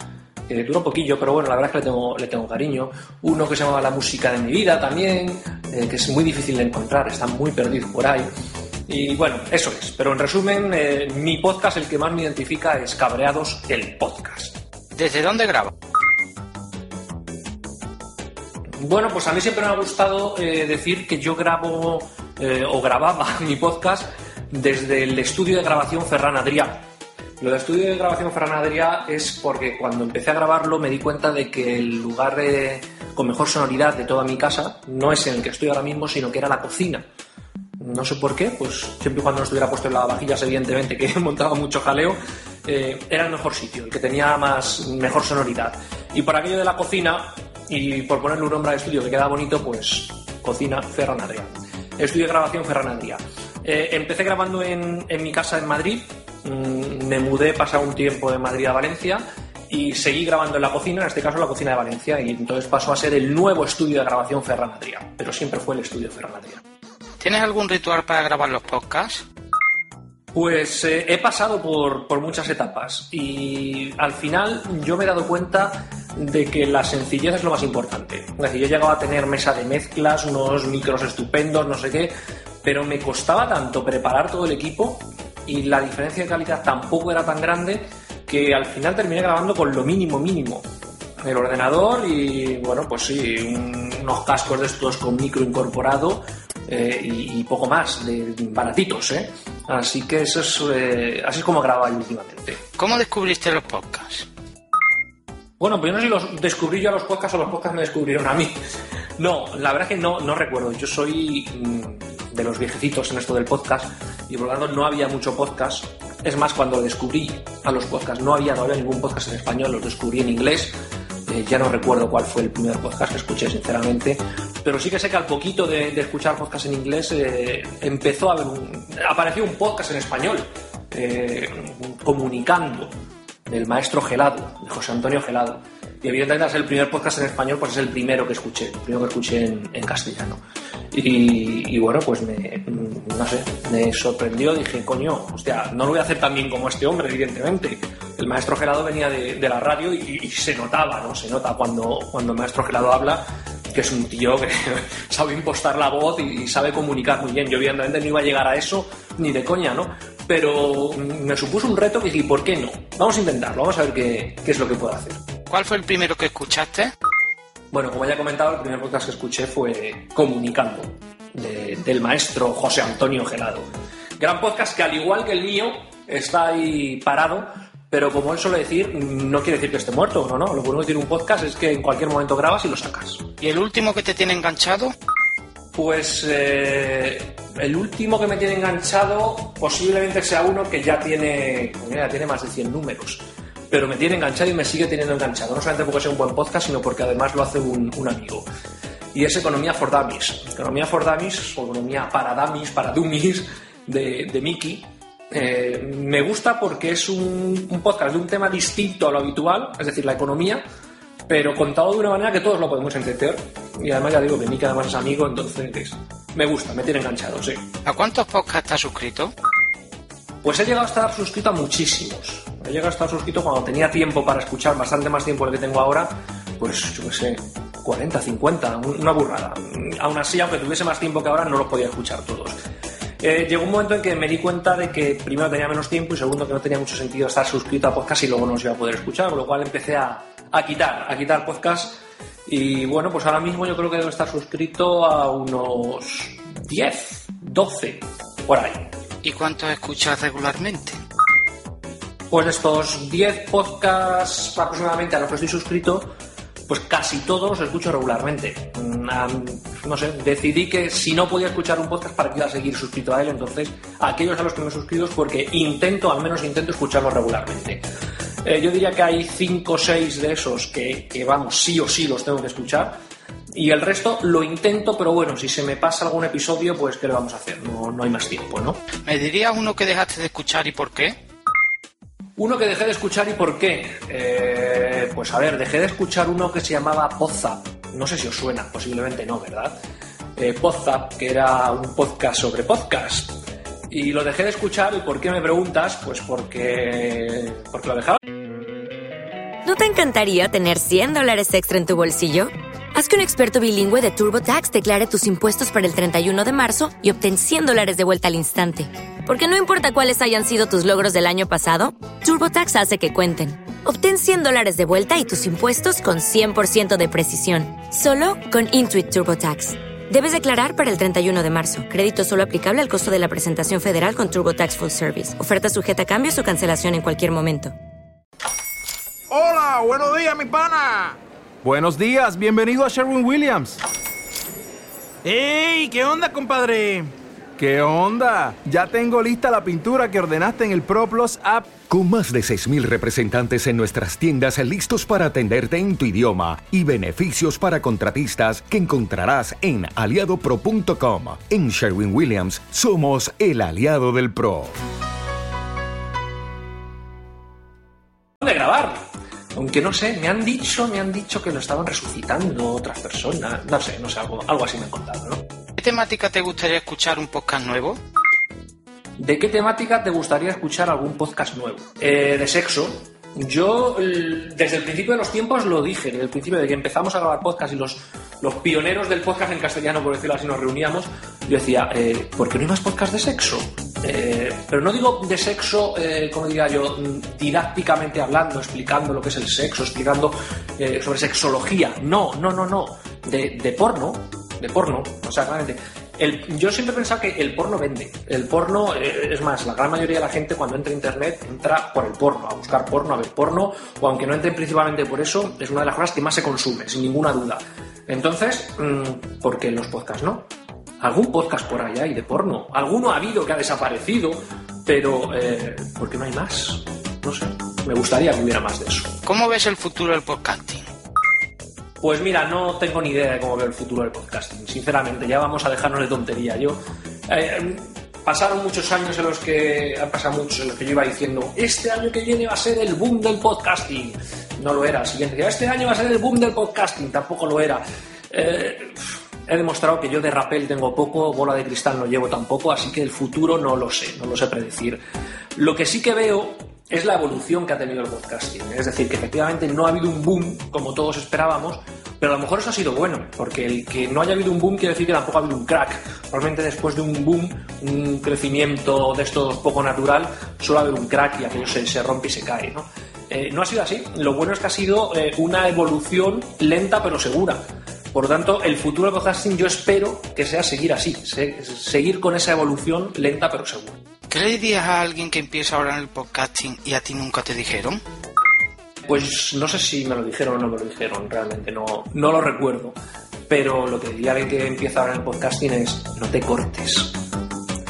que duró poquillo, pero bueno, la verdad es que le tengo, le tengo cariño. Uno que se llamaba La música de mi vida también, eh, que es muy difícil de encontrar, está muy perdido por ahí. Y bueno, eso es. Pero en resumen, eh, mi podcast, el que más me identifica, es Cabreados, el podcast. ¿Desde dónde graba? Bueno, pues a mí siempre me ha gustado eh, decir que yo grabo eh, o grababa mi podcast desde el estudio de grabación Ferran Adrià. Lo de estudio de grabación Ferran Adrià es porque cuando empecé a grabarlo me di cuenta de que el lugar eh, con mejor sonoridad de toda mi casa no es en el que estoy ahora mismo, sino que era la cocina. No sé por qué, pues siempre y cuando no estuviera puesto en lavavajillas, evidentemente, que montaba mucho jaleo, eh, era el mejor sitio, el que tenía más mejor sonoridad. Y por aquello de la cocina, y por ponerle un nombre al estudio que queda bonito, pues cocina Ferran Adrià. Estudio de grabación Ferran Adrià. Eh, empecé grabando en, en mi casa en Madrid, mm, me mudé, pasé un tiempo de Madrid a Valencia y seguí grabando en la cocina, en este caso la cocina de Valencia, y entonces pasó a ser el nuevo estudio de grabación Ferran Adrià, pero siempre fue el estudio Ferran Adrià. ¿Tienes algún ritual para grabar los podcasts? Pues eh, he pasado por, por muchas etapas y al final yo me he dado cuenta de que la sencillez es lo más importante. Es decir, yo llegaba a tener mesa de mezclas, unos micros estupendos, no sé qué, pero me costaba tanto preparar todo el equipo y la diferencia de calidad tampoco era tan grande que al final terminé grabando con lo mínimo mínimo. El ordenador y, bueno, pues sí, un- unos cascos de estos con micro incorporado eh, y, poco más, de, de baratitos, ¿eh? Así que eso es, eh, así es como grababa últimamente. ¿Cómo descubriste los podcasts? Bueno, pues yo no sé si los descubrí yo a los podcasts o los podcasts me descubrieron a mí. No, la verdad es que no, no recuerdo. Yo soy mm, de los viejecitos en esto del podcast y por lo tanto no había mucho podcast. Es más, cuando descubrí a los podcasts no había todavía ningún podcast en español, los descubrí en inglés. Eh, ya no recuerdo cuál fue el primer podcast que escuché, sinceramente. Pero sí que sé que al poquito de, escuchar podcast en inglés eh, empezó a haber un, apareció un podcast en español eh, comunicando del maestro Gelado, de José Antonio Gelado. Y evidentemente al el primer podcast en español, pues es el primero que escuché, el primero que escuché en, castellano. Y, y bueno, pues me, no sé, me sorprendió, dije, coño, hostia, no lo voy a hacer tan bien como este hombre, evidentemente. El maestro Gelado venía de, la radio y, y se notaba, ¿no? Se nota cuando, cuando el maestro Gelado habla que es un tío que sabe impostar la voz y, y sabe comunicar muy bien. Yo evidentemente no iba a llegar a eso ni de coña, ¿no? Pero me supuso un reto que dije, ¿por qué no? Vamos a intentarlo, vamos a ver qué, qué es lo que puedo hacer. ¿Cuál fue el primero que escuchaste? Bueno, como ya he comentado, el primer podcast que escuché fue Comunicando, de- del maestro José Antonio Gelado. Gran podcast que, al igual que el mío, está ahí parado, pero como él suele decir, no quiere decir que esté muerto, no, no. Lo bueno que tiene un podcast es que en cualquier momento grabas y lo sacas. ¿Y el último que te tiene enganchado? Pues eh, el último que me tiene enganchado posiblemente sea uno que ya tiene, tiene más de 100 números. Pero me tiene enganchado y me sigue teniendo enganchado. No solamente porque sea un buen podcast, sino porque además lo hace un, amigo. Y es Economía for Dummies. Economía for Dummies, o Economía para Dummies, para Dummies, de, de Mickey. Eh, me gusta porque es un podcast de un tema distinto a lo habitual, es decir, la economía, pero contado de una manera que todos lo podemos entender. Y además ya digo que Mika además es amigo, entonces me gusta, me tiene enganchado, sí. ¿A cuántos podcasts estás suscrito? Pues he llegado a estar suscrito a muchísimos. He llegado a estar suscrito cuando tenía tiempo para escuchar, bastante más tiempo del que tengo ahora, pues yo qué sé, 40, 50, un- una burrada. Aún así, aunque tuviese más tiempo que ahora, no los podía escuchar todos. Eh, llegó un momento en que me di cuenta de que primero tenía menos tiempo y segundo que no tenía mucho sentido estar suscrito a podcast y luego no los iba a poder escuchar, con lo cual empecé a, a quitar, a quitar podcast y bueno, pues ahora mismo yo creo que debo estar suscrito a unos 10, 12, por ahí. ¿Y cuántos escuchas regularmente? Pues de estos 10 podcasts aproximadamente a los que estoy suscrito, pues casi todos los escucho regularmente. Mm, No sé, decidí que si no podía escuchar un podcast, para que iba a seguir suscrito a él. Entonces, aquellos a los que me he suscrito es porque intento, al menos intento escucharlos regularmente. Eh, yo diría que hay 5 o 6 de esos que, que, vamos, sí o sí los tengo que escuchar. Y el resto lo intento, pero bueno, si se me pasa algún episodio, pues ¿qué le vamos a hacer? No, no hay más tiempo, ¿no? ¿Me dirías uno que dejaste de escuchar y por qué? Uno que dejé de escuchar y por qué. Eh, pues a ver, dejé de escuchar uno que se llamaba Podzap. No sé si os suena, posiblemente no, ¿verdad? Eh, Podzap, que era un podcast sobre podcast. Y lo dejé de escuchar, ¿y por qué me preguntas? Pues porque. porque lo dejaba. ¿No te encantaría tener 100 dólares extra en tu bolsillo? Haz que un experto bilingüe de TurboTax declare tus impuestos para el 31 de marzo y obtén 100 dólares de vuelta al instante. Porque no importa cuáles hayan sido tus logros del año pasado, TurboTax hace que cuenten. Obtén 100 dólares de vuelta y tus impuestos con 100% de precisión. Solo con Intuit TurboTax. Debes declarar para el 31 de marzo. Crédito solo aplicable al costo de la presentación federal con TurboTax Full Service. Oferta sujeta a cambios o cancelación en cualquier momento. Hola, buenos días, mi pana. Buenos días, bienvenido a Sherwin Williams. ¡Ey! ¿Qué onda, compadre? ¿Qué onda? Ya tengo lista la pintura que ordenaste en el ProPlus app. Con más de 6.000 representantes en nuestras tiendas listos para atenderte en tu idioma y beneficios para contratistas que encontrarás en aliadopro.com. En Sherwin Williams somos el aliado del PRO. de grabar. Aunque no sé, me han dicho, me han dicho que lo estaban resucitando otras personas. No sé, no sé, algo, algo así me han contado, ¿no? ¿Qué temática te gustaría escuchar un podcast nuevo? ¿De qué temática te gustaría escuchar algún podcast nuevo? Eh, de sexo. Yo, desde el principio de los tiempos, lo dije, desde el principio de que empezamos a grabar podcast y los, los pioneros del podcast en castellano, por decirlo así, nos reuníamos, yo decía, eh, ¿por qué no hay más podcast de sexo? Eh, pero no digo de sexo, eh, como diría yo, mm, didácticamente hablando, explicando lo que es el sexo, explicando eh, sobre sexología. No, no, no, no. De, de porno, de porno, o sea, claramente. El- yo siempre he pensado que el porno vende. El porno, eh, es más, la gran mayoría de la gente cuando entra a internet entra por el porno, a buscar porno, a ver porno, o aunque no entren principalmente por eso, es una de las cosas que más se consume, sin ninguna duda. Entonces, mm, ¿por qué los podcasts no? Algún podcast por ahí hay de porno. Alguno ha habido que ha desaparecido, pero eh, ¿por qué no hay más? No sé. Me gustaría que hubiera más de eso. ¿Cómo ves el futuro del podcasting? Pues mira, no tengo ni idea de cómo veo el futuro del podcasting. Sinceramente, ya vamos a dejarnos de tontería. Yo eh, pasaron muchos años en los que han pasado muchos en los que yo iba diciendo este año que viene va a ser el boom del podcasting. No lo era. Siguiente este año va a ser el boom del podcasting. Tampoco lo era. Eh, he demostrado que yo de rapel tengo poco, bola de cristal no llevo tampoco, así que el futuro no lo sé, no lo sé predecir. Lo que sí que veo es la evolución que ha tenido el podcasting. Es decir, que efectivamente no ha habido un boom como todos esperábamos, pero a lo mejor eso ha sido bueno, porque el que no haya habido un boom quiere decir que tampoco ha habido un crack. Probablemente después de un boom, un crecimiento de estos poco natural, suele haber un crack y aquello se, rompe y se cae, ¿no? Eh, no ha sido así. Lo bueno es que ha sido eh, una evolución lenta pero segura. Por lo tanto, el futuro del podcasting yo espero que sea seguir así, se- seguir con esa evolución lenta pero segura. ¿Qué le dirías a alguien que empieza ahora en el podcasting y a ti nunca te dijeron? Pues no sé si me lo dijeron o no me lo dijeron, realmente no, no lo recuerdo. Pero lo que diría a alguien que empieza ahora en el podcasting es no te cortes.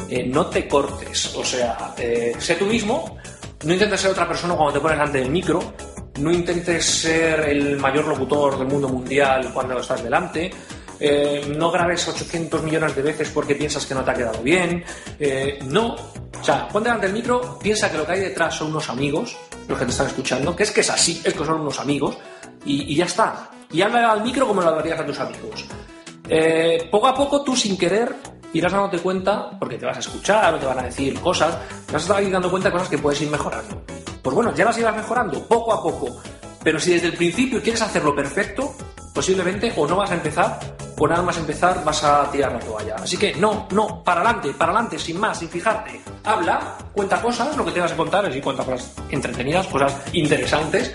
Eh, no te cortes. O sea, eh, sé tú mismo, no intentes ser otra persona cuando te pones delante del micro, no intentes ser el mayor locutor del mundo mundial cuando estás delante. eh, no grabes 800 millones de veces porque piensas que no te ha quedado bien. no. O sea, ponte delante del micro, piensa que lo que hay detrás son unos amigos, los que te están escuchando, que es que es así, es que son unos amigos, y, y ya está. Y habla al micro como lo hablarías a tus amigos. Eh, poco a poco tú sin querer irás dándote cuenta, porque te vas a escuchar o te van a decir cosas, te vas a estar dando cuenta de cosas que puedes ir mejorando. Pues bueno, ya las irás mejorando poco a poco. Pero si desde el principio quieres hacerlo perfecto, posiblemente o no vas a empezar o nada más empezar vas a tirar la toalla. Así que no, no, para adelante, para adelante, sin más, sin fijarte. Habla, cuenta cosas, lo que tengas que contar, es decir, cuenta cosas entretenidas, cosas interesantes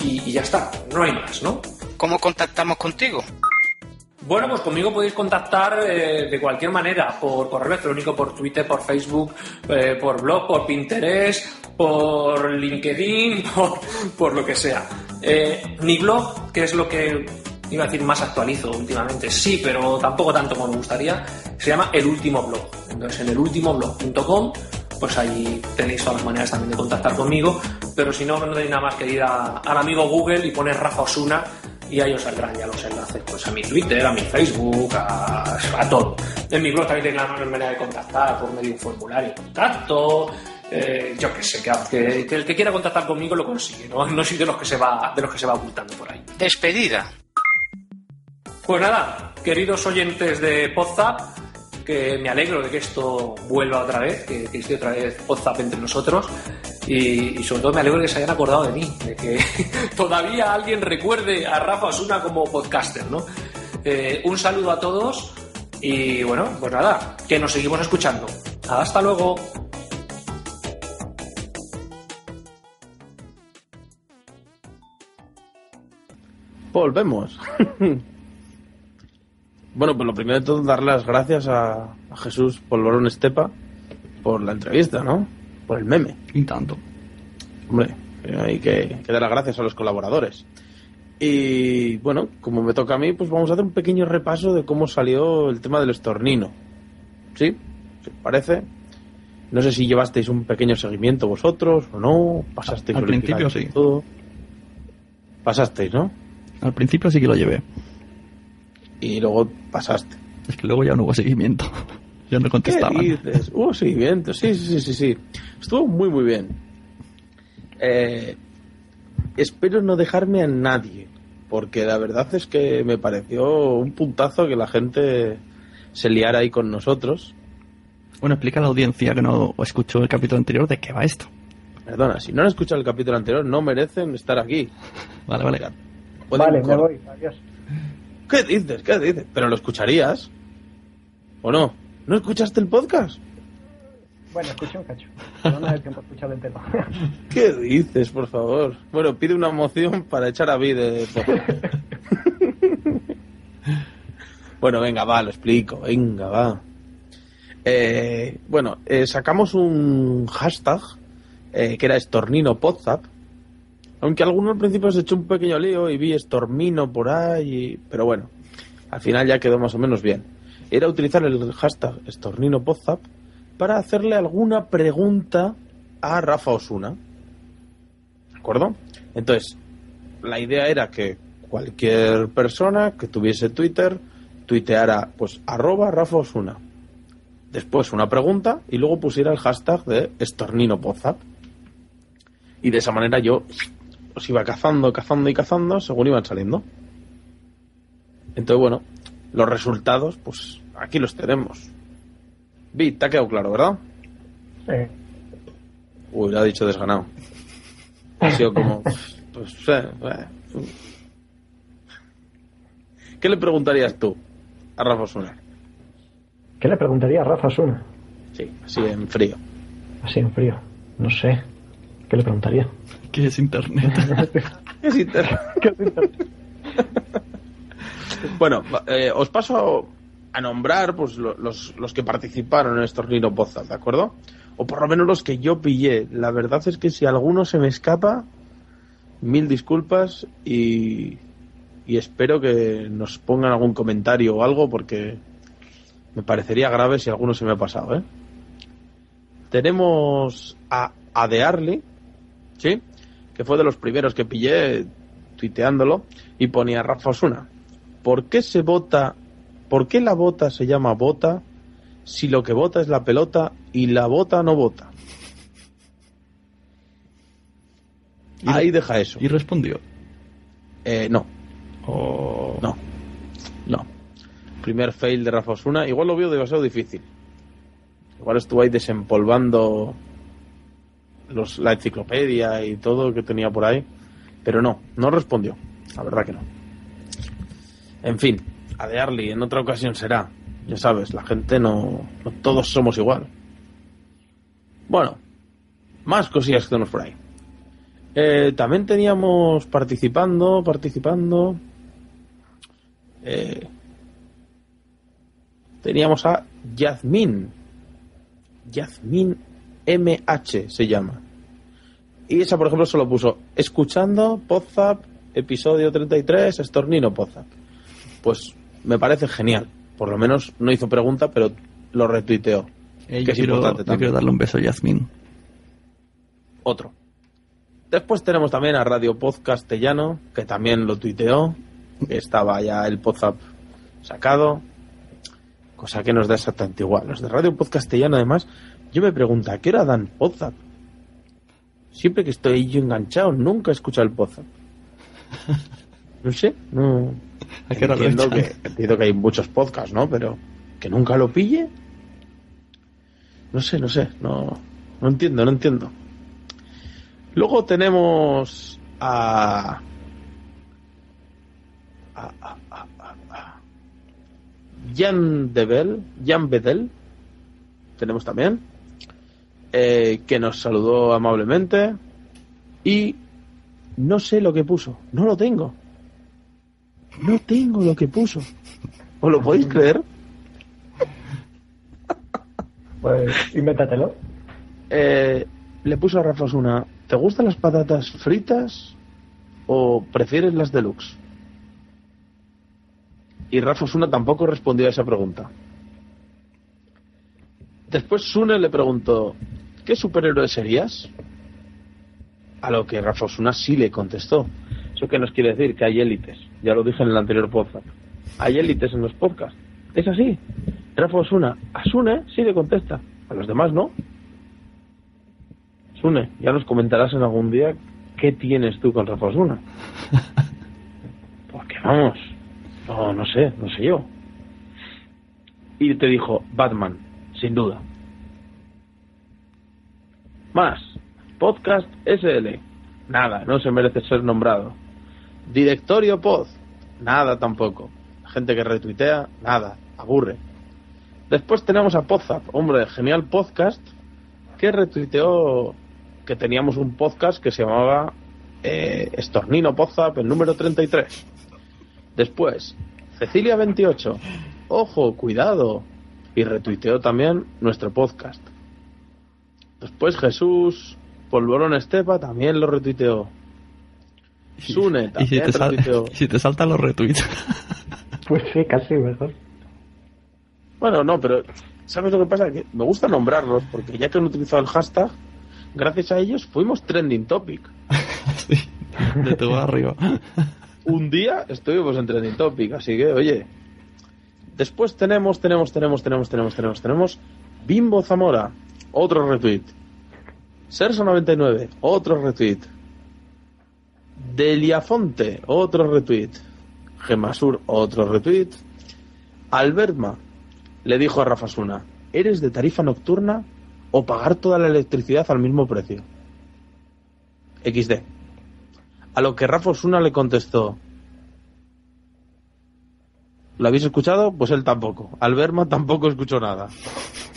y, y ya está, no hay más, ¿no? ¿Cómo contactamos contigo? Bueno, pues conmigo podéis contactar eh, de cualquier manera, por correo electrónico, por Twitter, por Facebook, eh, por blog, por Pinterest, por LinkedIn, por, por lo que sea. Eh, mi blog, que es lo que iba a decir más actualizo últimamente, sí, pero tampoco tanto como me gustaría, se llama El Último Blog. Entonces, en elultimoblog.com, pues ahí tenéis todas las maneras también de contactar conmigo, pero si no, no tenéis nada más que ir a- al amigo Google y poner Rafa Osuna y ahí os saldrán ya los enlaces pues a mi Twitter, a mi Facebook, a, a todo. En mi blog también tenéis la manera de contactar por medio de un formulario de contacto, eh, yo qué sé, que, que- el que quiera contactar conmigo lo consigue, ¿no? No soy de los que se va, de los que se va ocultando por ahí. Despedida. Pues nada, queridos oyentes de Podzap, que me alegro de que esto vuelva otra vez, que, que esté otra vez Podzap entre nosotros. Y, sobre todo me alegro de que se hayan acordado de mí, de que todavía alguien recuerde a Rafa Osuna como podcaster, ¿no? Eh, un saludo a todos y bueno, pues nada, que nos seguimos escuchando. Hasta luego. Volvemos. bueno, pues lo primero de todo, darle las gracias a, a Jesús Polvorón Estepa por la entrevista, ¿no? Por el meme. Y tanto. Hombre, hay que, que dar las gracias a los colaboradores. Y bueno, como me toca a mí, pues vamos a hacer un pequeño repaso de cómo salió el tema del estornino. ¿Sí? ¿Sí? ¿Parece? No sé si llevasteis un pequeño seguimiento vosotros o no. Pasasteis Al principio sí. todo. Pasasteis, ¿no? Al principio sí que lo llevé. Y luego pasaste. Es que luego ya no hubo seguimiento. ya no contestaban. ¿Qué dices? Hubo seguimiento, sí, sí, sí, sí, sí. Estuvo muy, muy bien. Eh, espero no dejarme a nadie, porque la verdad es que me pareció un puntazo que la gente se liara ahí con nosotros. Bueno, explica a la audiencia que no escuchó el capítulo anterior de qué va esto. Perdona, si no han escuchado el capítulo anterior, no merecen estar aquí. Vale, vale. Pueden Vale, me voy. Adiós. ¿Qué dices? ¿Qué dices? Pero lo escucharías. ¿O no? ¿No escuchaste el podcast? Bueno, escuché un cacho. No me tiempo escuchar entero. ¿Qué dices, por favor? Bueno, pide una moción para echar a Vid de Bueno, venga, va, lo explico. Venga, va. Eh, bueno, eh, sacamos un hashtag eh, que era Estornino Podzap. Aunque alguno al principio se echó un pequeño lío y vi Estormino por ahí. Pero bueno, al final ya quedó más o menos bien. Era utilizar el hashtag Estornino Podzap para hacerle alguna pregunta a Rafa Osuna. ¿De acuerdo? Entonces, la idea era que cualquier persona que tuviese Twitter tuiteara pues arroba Rafa Osuna. Después una pregunta y luego pusiera el hashtag de Estornino Podzap. Y de esa manera yo os iba cazando, cazando y cazando según iban saliendo. Entonces, bueno, los resultados, pues aquí los tenemos. Vi, te ha quedado claro, ¿verdad? Sí. Uy, lo ha dicho desganado. Ha sido como. Pues, eh, eh. ¿Qué le preguntarías tú a Rafa Osuna? ¿Qué le preguntaría a Rafa Suna? Sí, así en frío. Así en frío. No sé. ¿Qué le preguntaría? ¿Qué es internet? ¿Qué es internet? bueno, eh, os paso a nombrar pues lo- los, los que participaron en estos Nino Podcast, ¿de acuerdo? O por lo menos los que yo pillé. La verdad es que si alguno se me escapa, mil disculpas y, y espero que nos pongan algún comentario o algo porque me parecería grave si alguno se me ha pasado, ¿eh? Tenemos a Adearly, ¿sí? Que fue de los primeros que pillé tuiteándolo y ponía Rafa Osuna. ¿Por qué se vota? ¿Por qué la bota se llama bota si lo que vota es la pelota y la bota no vota? Ahí deja eso. ¿Y respondió? Eh, no. No. No. Primer fail de Rafa Osuna. Igual lo veo demasiado difícil. Igual estuvo ahí desempolvando los, la enciclopedia y todo que tenía por ahí. Pero no, no respondió. La verdad que no. En fin, a de Arly en otra ocasión será. Ya sabes, la gente no, no todos somos igual. Bueno, más cosillas que tenemos por ahí. Eh, también teníamos participando, participando. eh, teníamos a Yazmin. Yazmin MH se llama. Y esa, por ejemplo, solo puso escuchando Podzap, episodio 33, Estornino Podzap. Pues me parece genial. Por lo menos no hizo pregunta, pero lo retuiteó. Eh, que es quiero, importante también. quiero darle un beso a Yasmín. Otro. Después tenemos también a Radio Pod Castellano, que también lo tuiteó. que Estaba ya el Podzap sacado. Cosa que nos da exactamente igual. Los de Radio Pod Castellano, además, yo me pregunto, ¿a qué hora dan Podzap? Siempre que estoy yo enganchado, nunca he escuchado el Podzap. No sé, no. ¿A qué hora entiendo, que, entiendo que hay muchos podcasts, ¿no? Pero que nunca lo pille. No sé, no sé, no, no entiendo, no entiendo. Luego tenemos a. a, a, a, a- a Jan Debel, Jan Bedel, tenemos también, eh, que nos saludó amablemente y no sé lo que puso, no lo tengo. No tengo lo que puso. ¿Os lo podéis creer? Pues invéntatelo. Eh, le puso a Rafa Osuna, ¿te gustan las patatas fritas o prefieres las deluxe? Y Rafa Osuna tampoco respondió a esa pregunta. Después Sune le preguntó, ¿qué superhéroe serías? A lo que Rafa Osuna sí le contestó. ¿Eso qué nos quiere decir? Que hay élites. Ya lo dije en el anterior podcast. Hay élites en los podcasts. Es así. Rafa Osuna, a Sune sí le contesta. A los demás no. Sune, ya nos comentarás en algún día qué tienes tú con Rafa Osuna. Porque vamos, no, no sé, no sé yo. Y te dijo, Batman, sin duda. Más, Podcast SL. Nada, no se merece ser nombrado. Directorio Pod. Nada tampoco. Gente que retuitea, nada, aburre. Después tenemos a Podzap, hombre, genial podcast, que retuiteó que teníamos un podcast que se llamaba eh, Estornino Podzap, el número 33. Después, Cecilia28, ojo, cuidado, y retuiteó también nuestro podcast. Después Jesús, Polvorón Estepa, también lo retuiteó. Sune Y si también te, retuiteó. si te saltan los retweets. Pues sí, casi mejor. Bueno, no, pero ¿sabes lo que pasa? Que me gusta nombrarlos porque ya que han utilizado el hashtag, gracias a ellos fuimos trending topic. de tu barrio. Un día estuvimos en trending topic, así que, oye. Después tenemos, tenemos, tenemos, tenemos, tenemos, tenemos, tenemos Bimbo Zamora, otro retweet. Serso99, otro retweet. Deliafonte, otro retweet. Gemasur, otro retweet. Albertma le dijo a Rafa Suna, ¿eres de tarifa nocturna o pagar toda la electricidad al mismo precio? XD. A lo que Rafa Osuna le contestó, ¿lo habéis escuchado? Pues él tampoco. Alberma tampoco escuchó nada.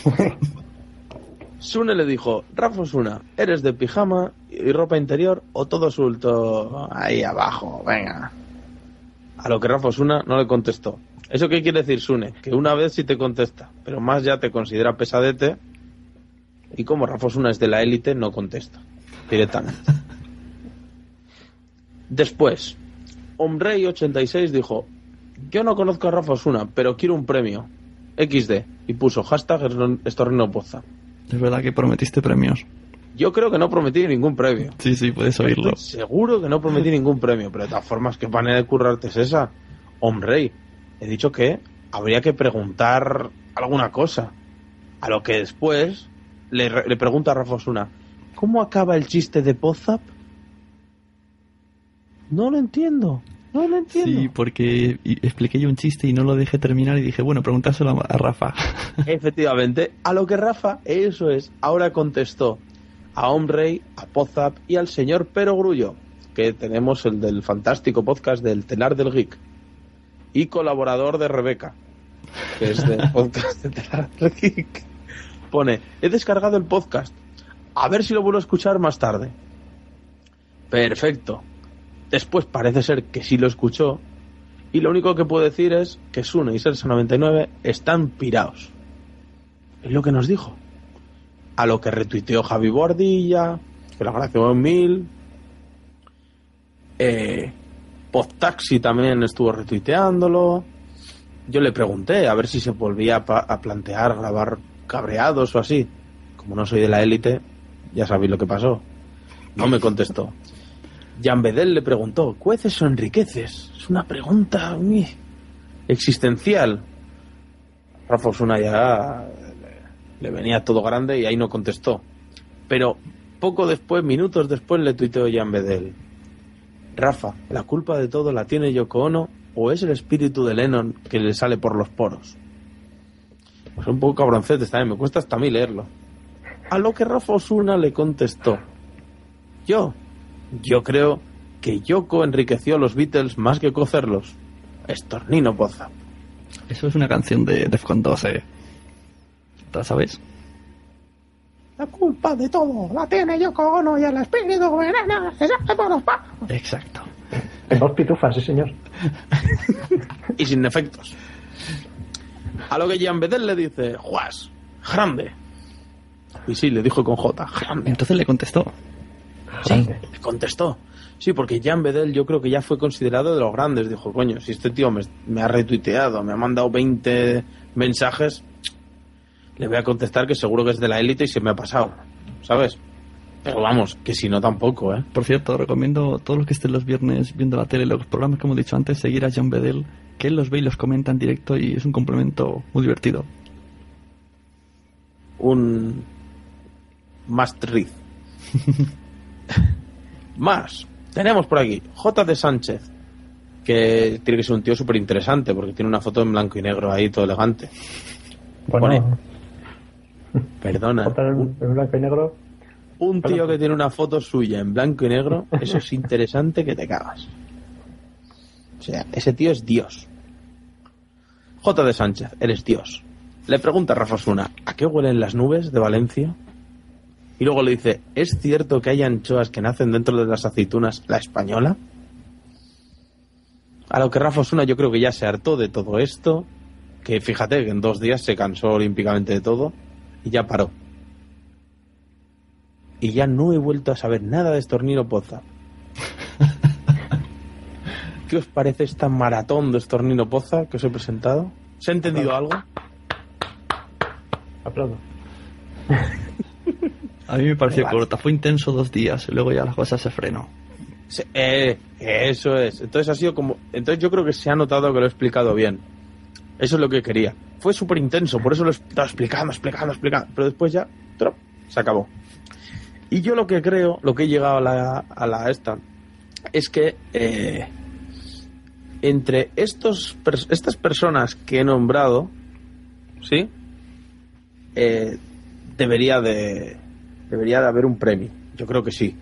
Sune le dijo, Rafa Osuna, ¿eres de pijama y ropa interior o todo suelto ahí abajo? Venga. A lo que Rafa Osuna no le contestó. ¿Eso qué quiere decir, Sune? Que una vez sí te contesta, pero más ya te considera pesadete y como Rafa Osuna es de la élite, no contesta directamente. Después, Omrey86 dijo, yo no conozco a Rafa Osuna, pero quiero un premio. XD. Y puso hashtag Estornino Poza. Es verdad que prometiste premios. Yo creo que no prometí ningún premio. Sí, sí, puedes oírlo. Estoy seguro que no prometí ningún premio, pero de todas formas, ¿qué manera de currarte es esa? Hombre, he dicho que habría que preguntar alguna cosa. A lo que después le, le pregunta a Rafa Osuna, ¿cómo acaba el chiste de Pozap? No lo entiendo. No lo entiendo. Sí, porque expliqué yo un chiste y no lo dejé terminar y dije, bueno, preguntárselo a a Rafa. Efectivamente, a lo que Rafa, eso es, ahora contestó a Omrey, a Pozap y al señor Pero Grullo, que tenemos el del fantástico podcast del Telar del Geek y colaborador de Rebeca, que es del podcast de Telar del Geek. Pone, he descargado el podcast, a ver si lo vuelvo a escuchar más tarde. Perfecto. Después parece ser que sí lo escuchó y lo único que puedo decir es que Sune y Sersa 99 están pirados. Es lo que nos dijo. A lo que retuiteó Javi Bordilla, que lo agradeció mil. Eh, Podtaxi también estuvo retuiteándolo. Yo le pregunté a ver si se volvía a, a plantear grabar cabreados o así. Como no soy de la élite, ya sabéis lo que pasó. No me contestó. Jan Bedel le preguntó, ¿cueces o enriqueces? Es una pregunta uy, existencial. Rafa Osuna ya le, venía todo grande y ahí no contestó. Pero poco después, minutos después, le tuiteó Jan Bedel. Rafa, la culpa de todo la tiene Yoko Ono o es el espíritu de Lennon que le sale por los poros. Pues un poco cabroncete también, me cuesta hasta a mí leerlo. A lo que Rafa Osuna le contestó. Yo, yo creo que Yoko enriqueció a los Beatles más que cocerlos. Estornino Poza. Eso es una canción de Defcon 2, ¿eh? ¿La sabes? La culpa de todo la tiene Yoko Ono y el espíritu veneno se sale por los. Exacto. En dos pitufas, sí, señor. y sin efectos. A lo que Jan Bedel le dice, Juas, grande. Y sí, le dijo con J, grande. Entonces le contestó. Sí, le contestó. Sí, porque Jan Bedel yo creo que ya fue considerado de los grandes. Dijo, coño, si este tío me, me ha retuiteado, me ha mandado 20 mensajes, le voy a contestar que seguro que es de la élite y se me ha pasado. ¿Sabes? Pero vamos, que si no tampoco, ¿eh? Por cierto, recomiendo a todos los que estén los viernes viendo la tele, los programas que hemos dicho antes, seguir a John Bedell, que él los ve y los comenta en directo y es un complemento muy divertido. un must read. Más, tenemos por aquí J. de Sánchez, que tiene que ser un tío súper interesante porque tiene una foto en blanco y negro ahí, todo elegante. Bueno, Perdona, en, en blanco y negro. un tío que tiene una foto suya en blanco y negro, eso es interesante que te cagas. O sea, ese tío es Dios. J. de Sánchez, eres Dios. Le pregunta a Rafa Osuna, ¿a qué huelen las nubes de Valencia? Y luego le dice, ¿es cierto que hay anchoas que nacen dentro de las aceitunas la española? A lo que Rafa Osuna yo creo que ya se hartó de todo esto, que fíjate que en dos días se cansó olímpicamente de todo y ya paró. Y ya no he vuelto a saber nada de Estornino Poza. ¿Qué os parece esta maratón de Estornino Poza que os he presentado? ¿Se ha entendido algo? Aplaudo. A mí me pareció Vale. corta, fue intenso dos días y luego ya las cosas se frenó. Eh, eso es. Entonces ha sido como. Entonces yo creo que se ha notado que lo he explicado bien. Eso es lo que quería. Fue súper intenso, por eso lo he estado explicando, explicando, explicando. Pero después ya, trop, se acabó. Y yo lo que creo, lo que he llegado a la, a la esta, es que eh, entre estos, estas personas que he nombrado, ¿sí? Eh, debería de debería de haber un premio. Yo creo que sí.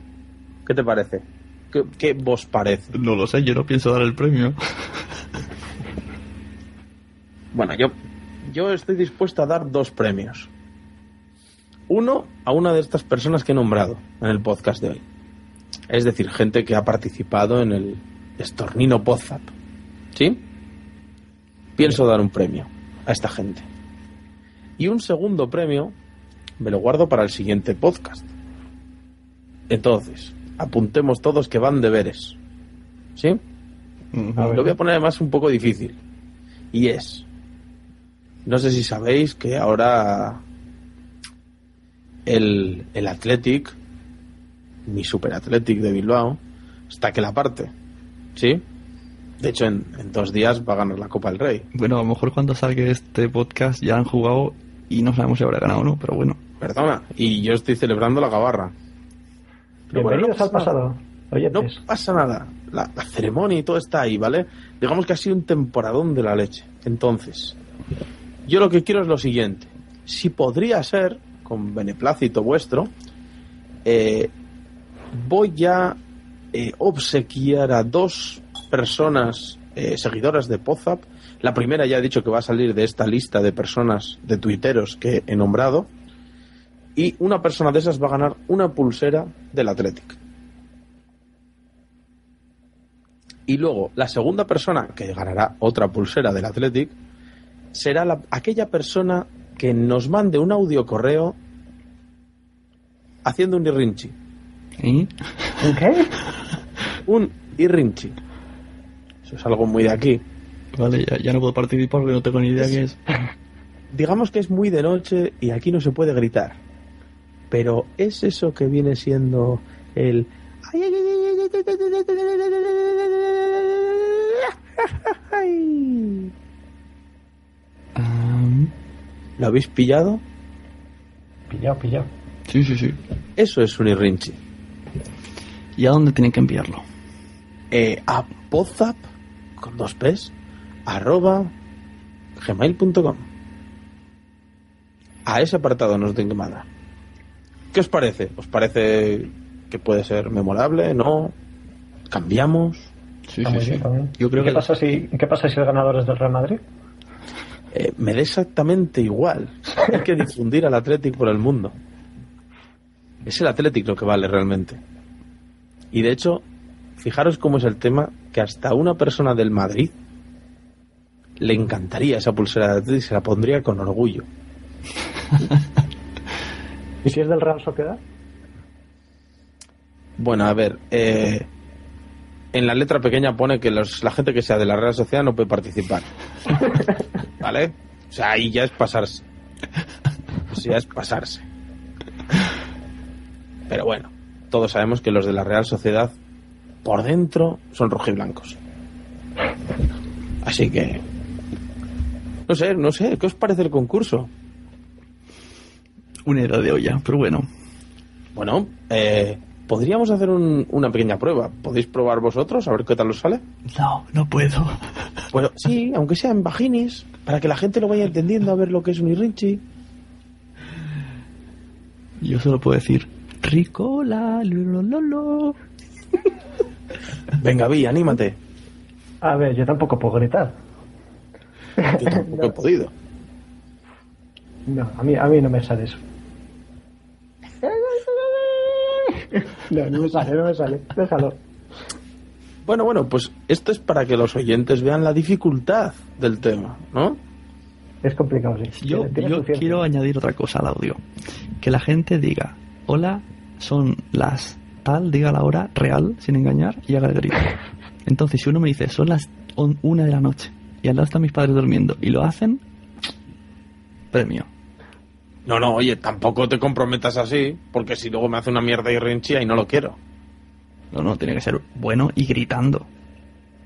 ¿Qué te parece? ¿Qué, qué vos parece? No lo sé, yo no pienso dar el premio. Bueno, yo, yo estoy dispuesto a dar dos premios. Uno, a una de estas personas que he nombrado en el podcast de hoy. Es decir, gente que ha participado en el Estornino Podzap. ¿Sí? Pienso dar un premio a esta gente. Y un segundo premio me lo guardo para el siguiente podcast. Entonces, apuntemos todos que van deberes. ¿Sí? Lo voy a poner además un poco difícil. Y es, no sé si sabéis que ahora el, el Athletic, mi Super Athletic de Bilbao, está que la parte. ¿Sí? De hecho, en, en dos días va a ganar la Copa del Rey. Bueno, a lo mejor cuando salga este podcast ya han jugado y no sabemos si habrá ganado o no, pero bueno. Perdona, y yo estoy celebrando la gabarra. Pero bueno, Bienvenidos no al pasa pasado. Oyentes. No pasa nada. La, la ceremonia y todo está ahí, ¿vale? Digamos que ha sido un temporadón de la leche. Entonces, yo lo que quiero es lo siguiente. Si podría ser, con beneplácito vuestro, eh, voy a eh, obsequiar a dos personas eh, seguidoras de Pozap. La primera ya he dicho que va a salir de esta lista de personas de tuiteros que he nombrado. Y una persona de esas va a ganar una pulsera del Athletic. Y luego, la segunda persona que ganará otra pulsera del Athletic será la- aquella persona que nos mande un audio correo haciendo un irrinchi. ¿Y? qué? Un irrinchi. Eso es algo muy de aquí. Vale, ya, ya no puedo participar porque no tengo ni idea qué es. Digamos que es muy de noche y aquí no se puede gritar. Pero es eso que viene siendo el... ¿Lo habéis pillado? Pillado, pillado. Sí, sí, sí. Eso es un irrinchi. ¿Y a dónde tienen que enviarlo? Eh, a pozap, con dos p's, arroba gmail.com. A ese apartado nos tienen que mandar. ¿Qué os parece? ¿Os parece que puede ser memorable? ¿No? ¿Cambiamos? Sí, bien también. Yo creo ¿Y qué que- pasa si qué pasa si el ganador es del Real Madrid? Eh, me da exactamente igual. Hay que difundir al Athletic por el mundo. Es el Athletic lo que vale realmente. Y de hecho, fijaros cómo es el tema que hasta una persona del Madrid le encantaría esa pulsera de Athletic y se la pondría con orgullo. ¿Y si es del Real Sociedad? Bueno, a ver, eh, en la letra pequeña pone que los- la gente que sea de la Real Sociedad no puede participar. ¿Vale? O sea, ahí ya es pasarse. Eso ya es pasarse. Pero bueno, todos sabemos que los de la Real Sociedad por dentro son rojiblancos. Así que... No sé, no sé, ¿qué os parece el concurso? Una idea de olla, pero bueno. Bueno, eh, podríamos hacer un- una pequeña prueba. ¿Podéis probar vosotros a ver qué tal os sale? No, no puedo. Bueno, sí, aunque sea en vaginis, para que la gente lo vaya entendiendo a ver lo que es un irrinchi. Yo solo puedo decir Ricola, lo, lo, lo. Venga, Vi, anímate. A ver, yo tampoco puedo gritar. Yo tampoco he podido. No, a mí, a mí no me sale eso. No, no me sale, no me sale. Déjalo. Bueno, bueno, pues esto es para que los oyentes vean la dificultad del tema, ¿no? Es complicado, sí. Yo, yo quiero añadir otra cosa al audio. Que la gente diga, hola, son las tal, diga la hora real, sin engañar, y haga el grito. Entonces, si uno me dice, son las on- una de la noche, y al lado están mis padres durmiendo, y lo hacen, premio. No, no, oye, tampoco te comprometas así, porque si luego me hace una mierda irrinchi y no lo quiero. No, no, tiene que ser bueno y gritando.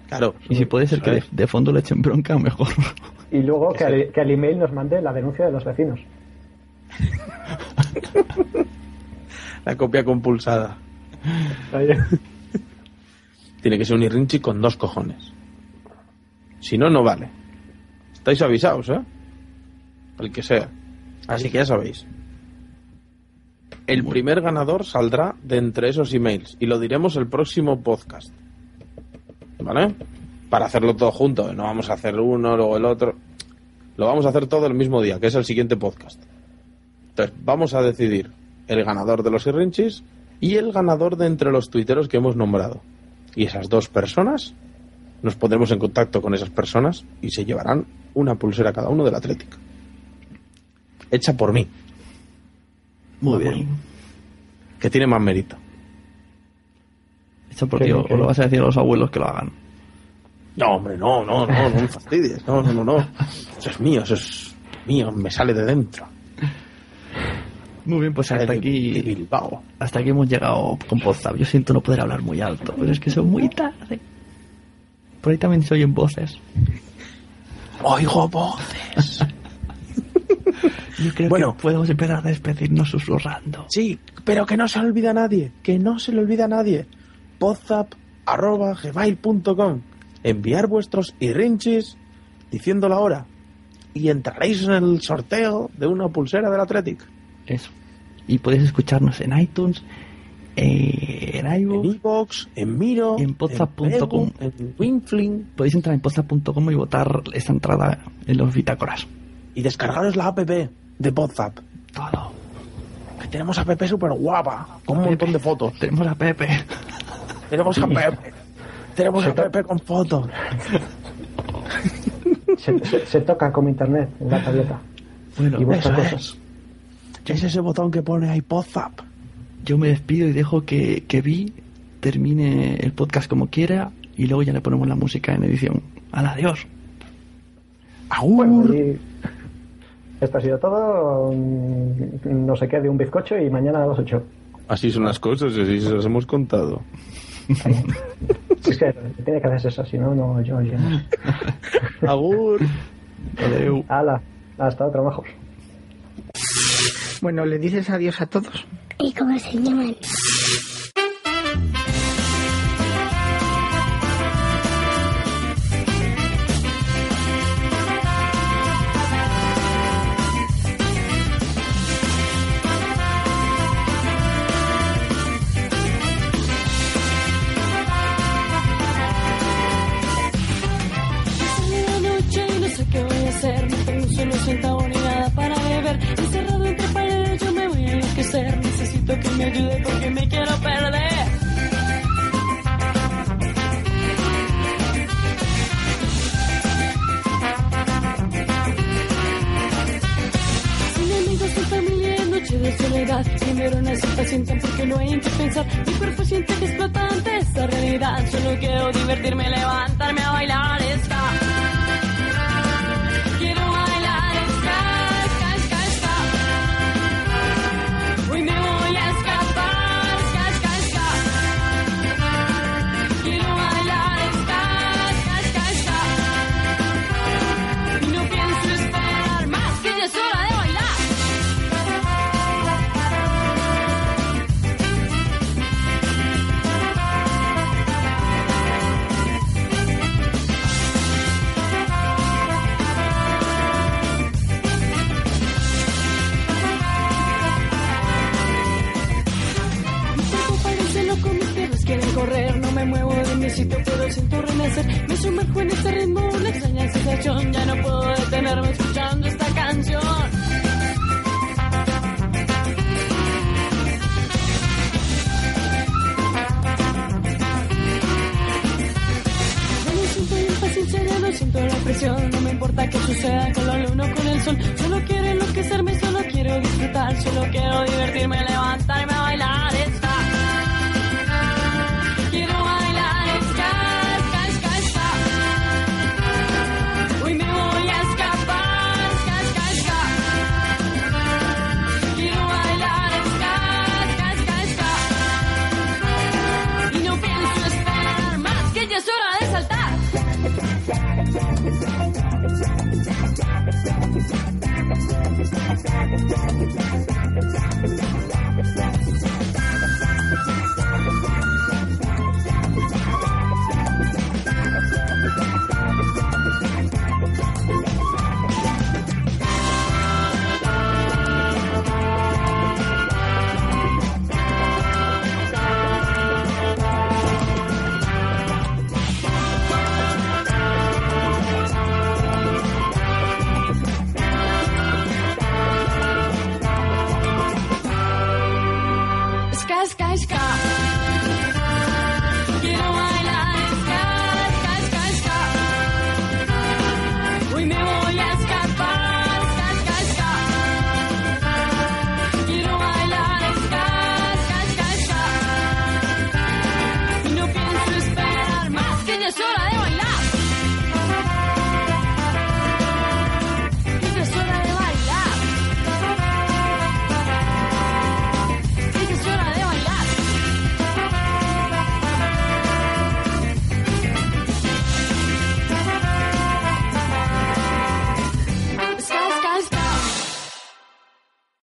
Claro. Y si puede ser que de, de fondo le echen bronca, mejor. Y luego que al, que al email nos mande la denuncia de los vecinos. La copia compulsada. Oye, Tiene que ser un irrinchi con dos cojones. Si no, no vale. Estáis avisados, ¿eh? El que sea. Así que ya sabéis. El primer ganador saldrá de entre esos emails y lo diremos el próximo podcast. ¿Vale? Para hacerlo todo junto. No vamos a hacer uno, luego el otro. Lo vamos a hacer todo el mismo día, que es el siguiente podcast. Entonces, vamos a decidir el ganador de los Irrinchis y el ganador de entre los tuiteros que hemos nombrado. Y esas dos personas, nos pondremos en contacto con esas personas y se llevarán una pulsera cada uno del Atlético. Hecha por mí. Muy bien. Que tiene más mérito. Hecho por ti, o lo vas a decir a los abuelos que lo hagan. No, hombre, no, no, no, no me fastidies. No, no, no, no. Eso es mío, eso es mío, me sale de dentro. Muy bien, pues hasta aquí. Hasta aquí hemos llegado con Podzap. Yo siento no poder hablar muy alto, pero es que son muy tarde. Por ahí también se oyen voces. Oigo voces. Yo creo que podemos empezar a despedirnos susurrando. Sí, pero que no se olvide a nadie, que no se le olvide a nadie. Podzap.gmail.com Enviar vuestros irrinchis diciendo la hora y entraréis en el sorteo de una pulsera del Athletic. Eso. Y podéis escucharnos en iTunes, eh, en iVoox, en iVoox, en Miro, en podzap.com. en Winfling. Podéis entrar en podzap.com y votar esta entrada en los bitácoras. Y descargaros la app de Podzap. Todo. Que tenemos app súper guapa, con un montón de fotos. Tenemos a Pepe. Tenemos app. Tenemos app con fotos. Se, se- se toca como internet en la tableta. Bueno, y eso cosas. Es ese botón que pone ahí Podzap. Yo me despido y dejo que, que Vi termine el podcast como quiera y luego ya le ponemos la música en edición. ¡Al adiós! Bueno, y esto ha sido todo. Mm, No sé qué, de un bizcocho y mañana a las 8. Así son las cosas, así se las hemos contado. Es que tiene que hacerse eso, si no, no, yo, yo no. Agur. Adeu. Hala, hasta otro, majos. Bueno, le dices adiós a todos. ¿Y cómo se llaman?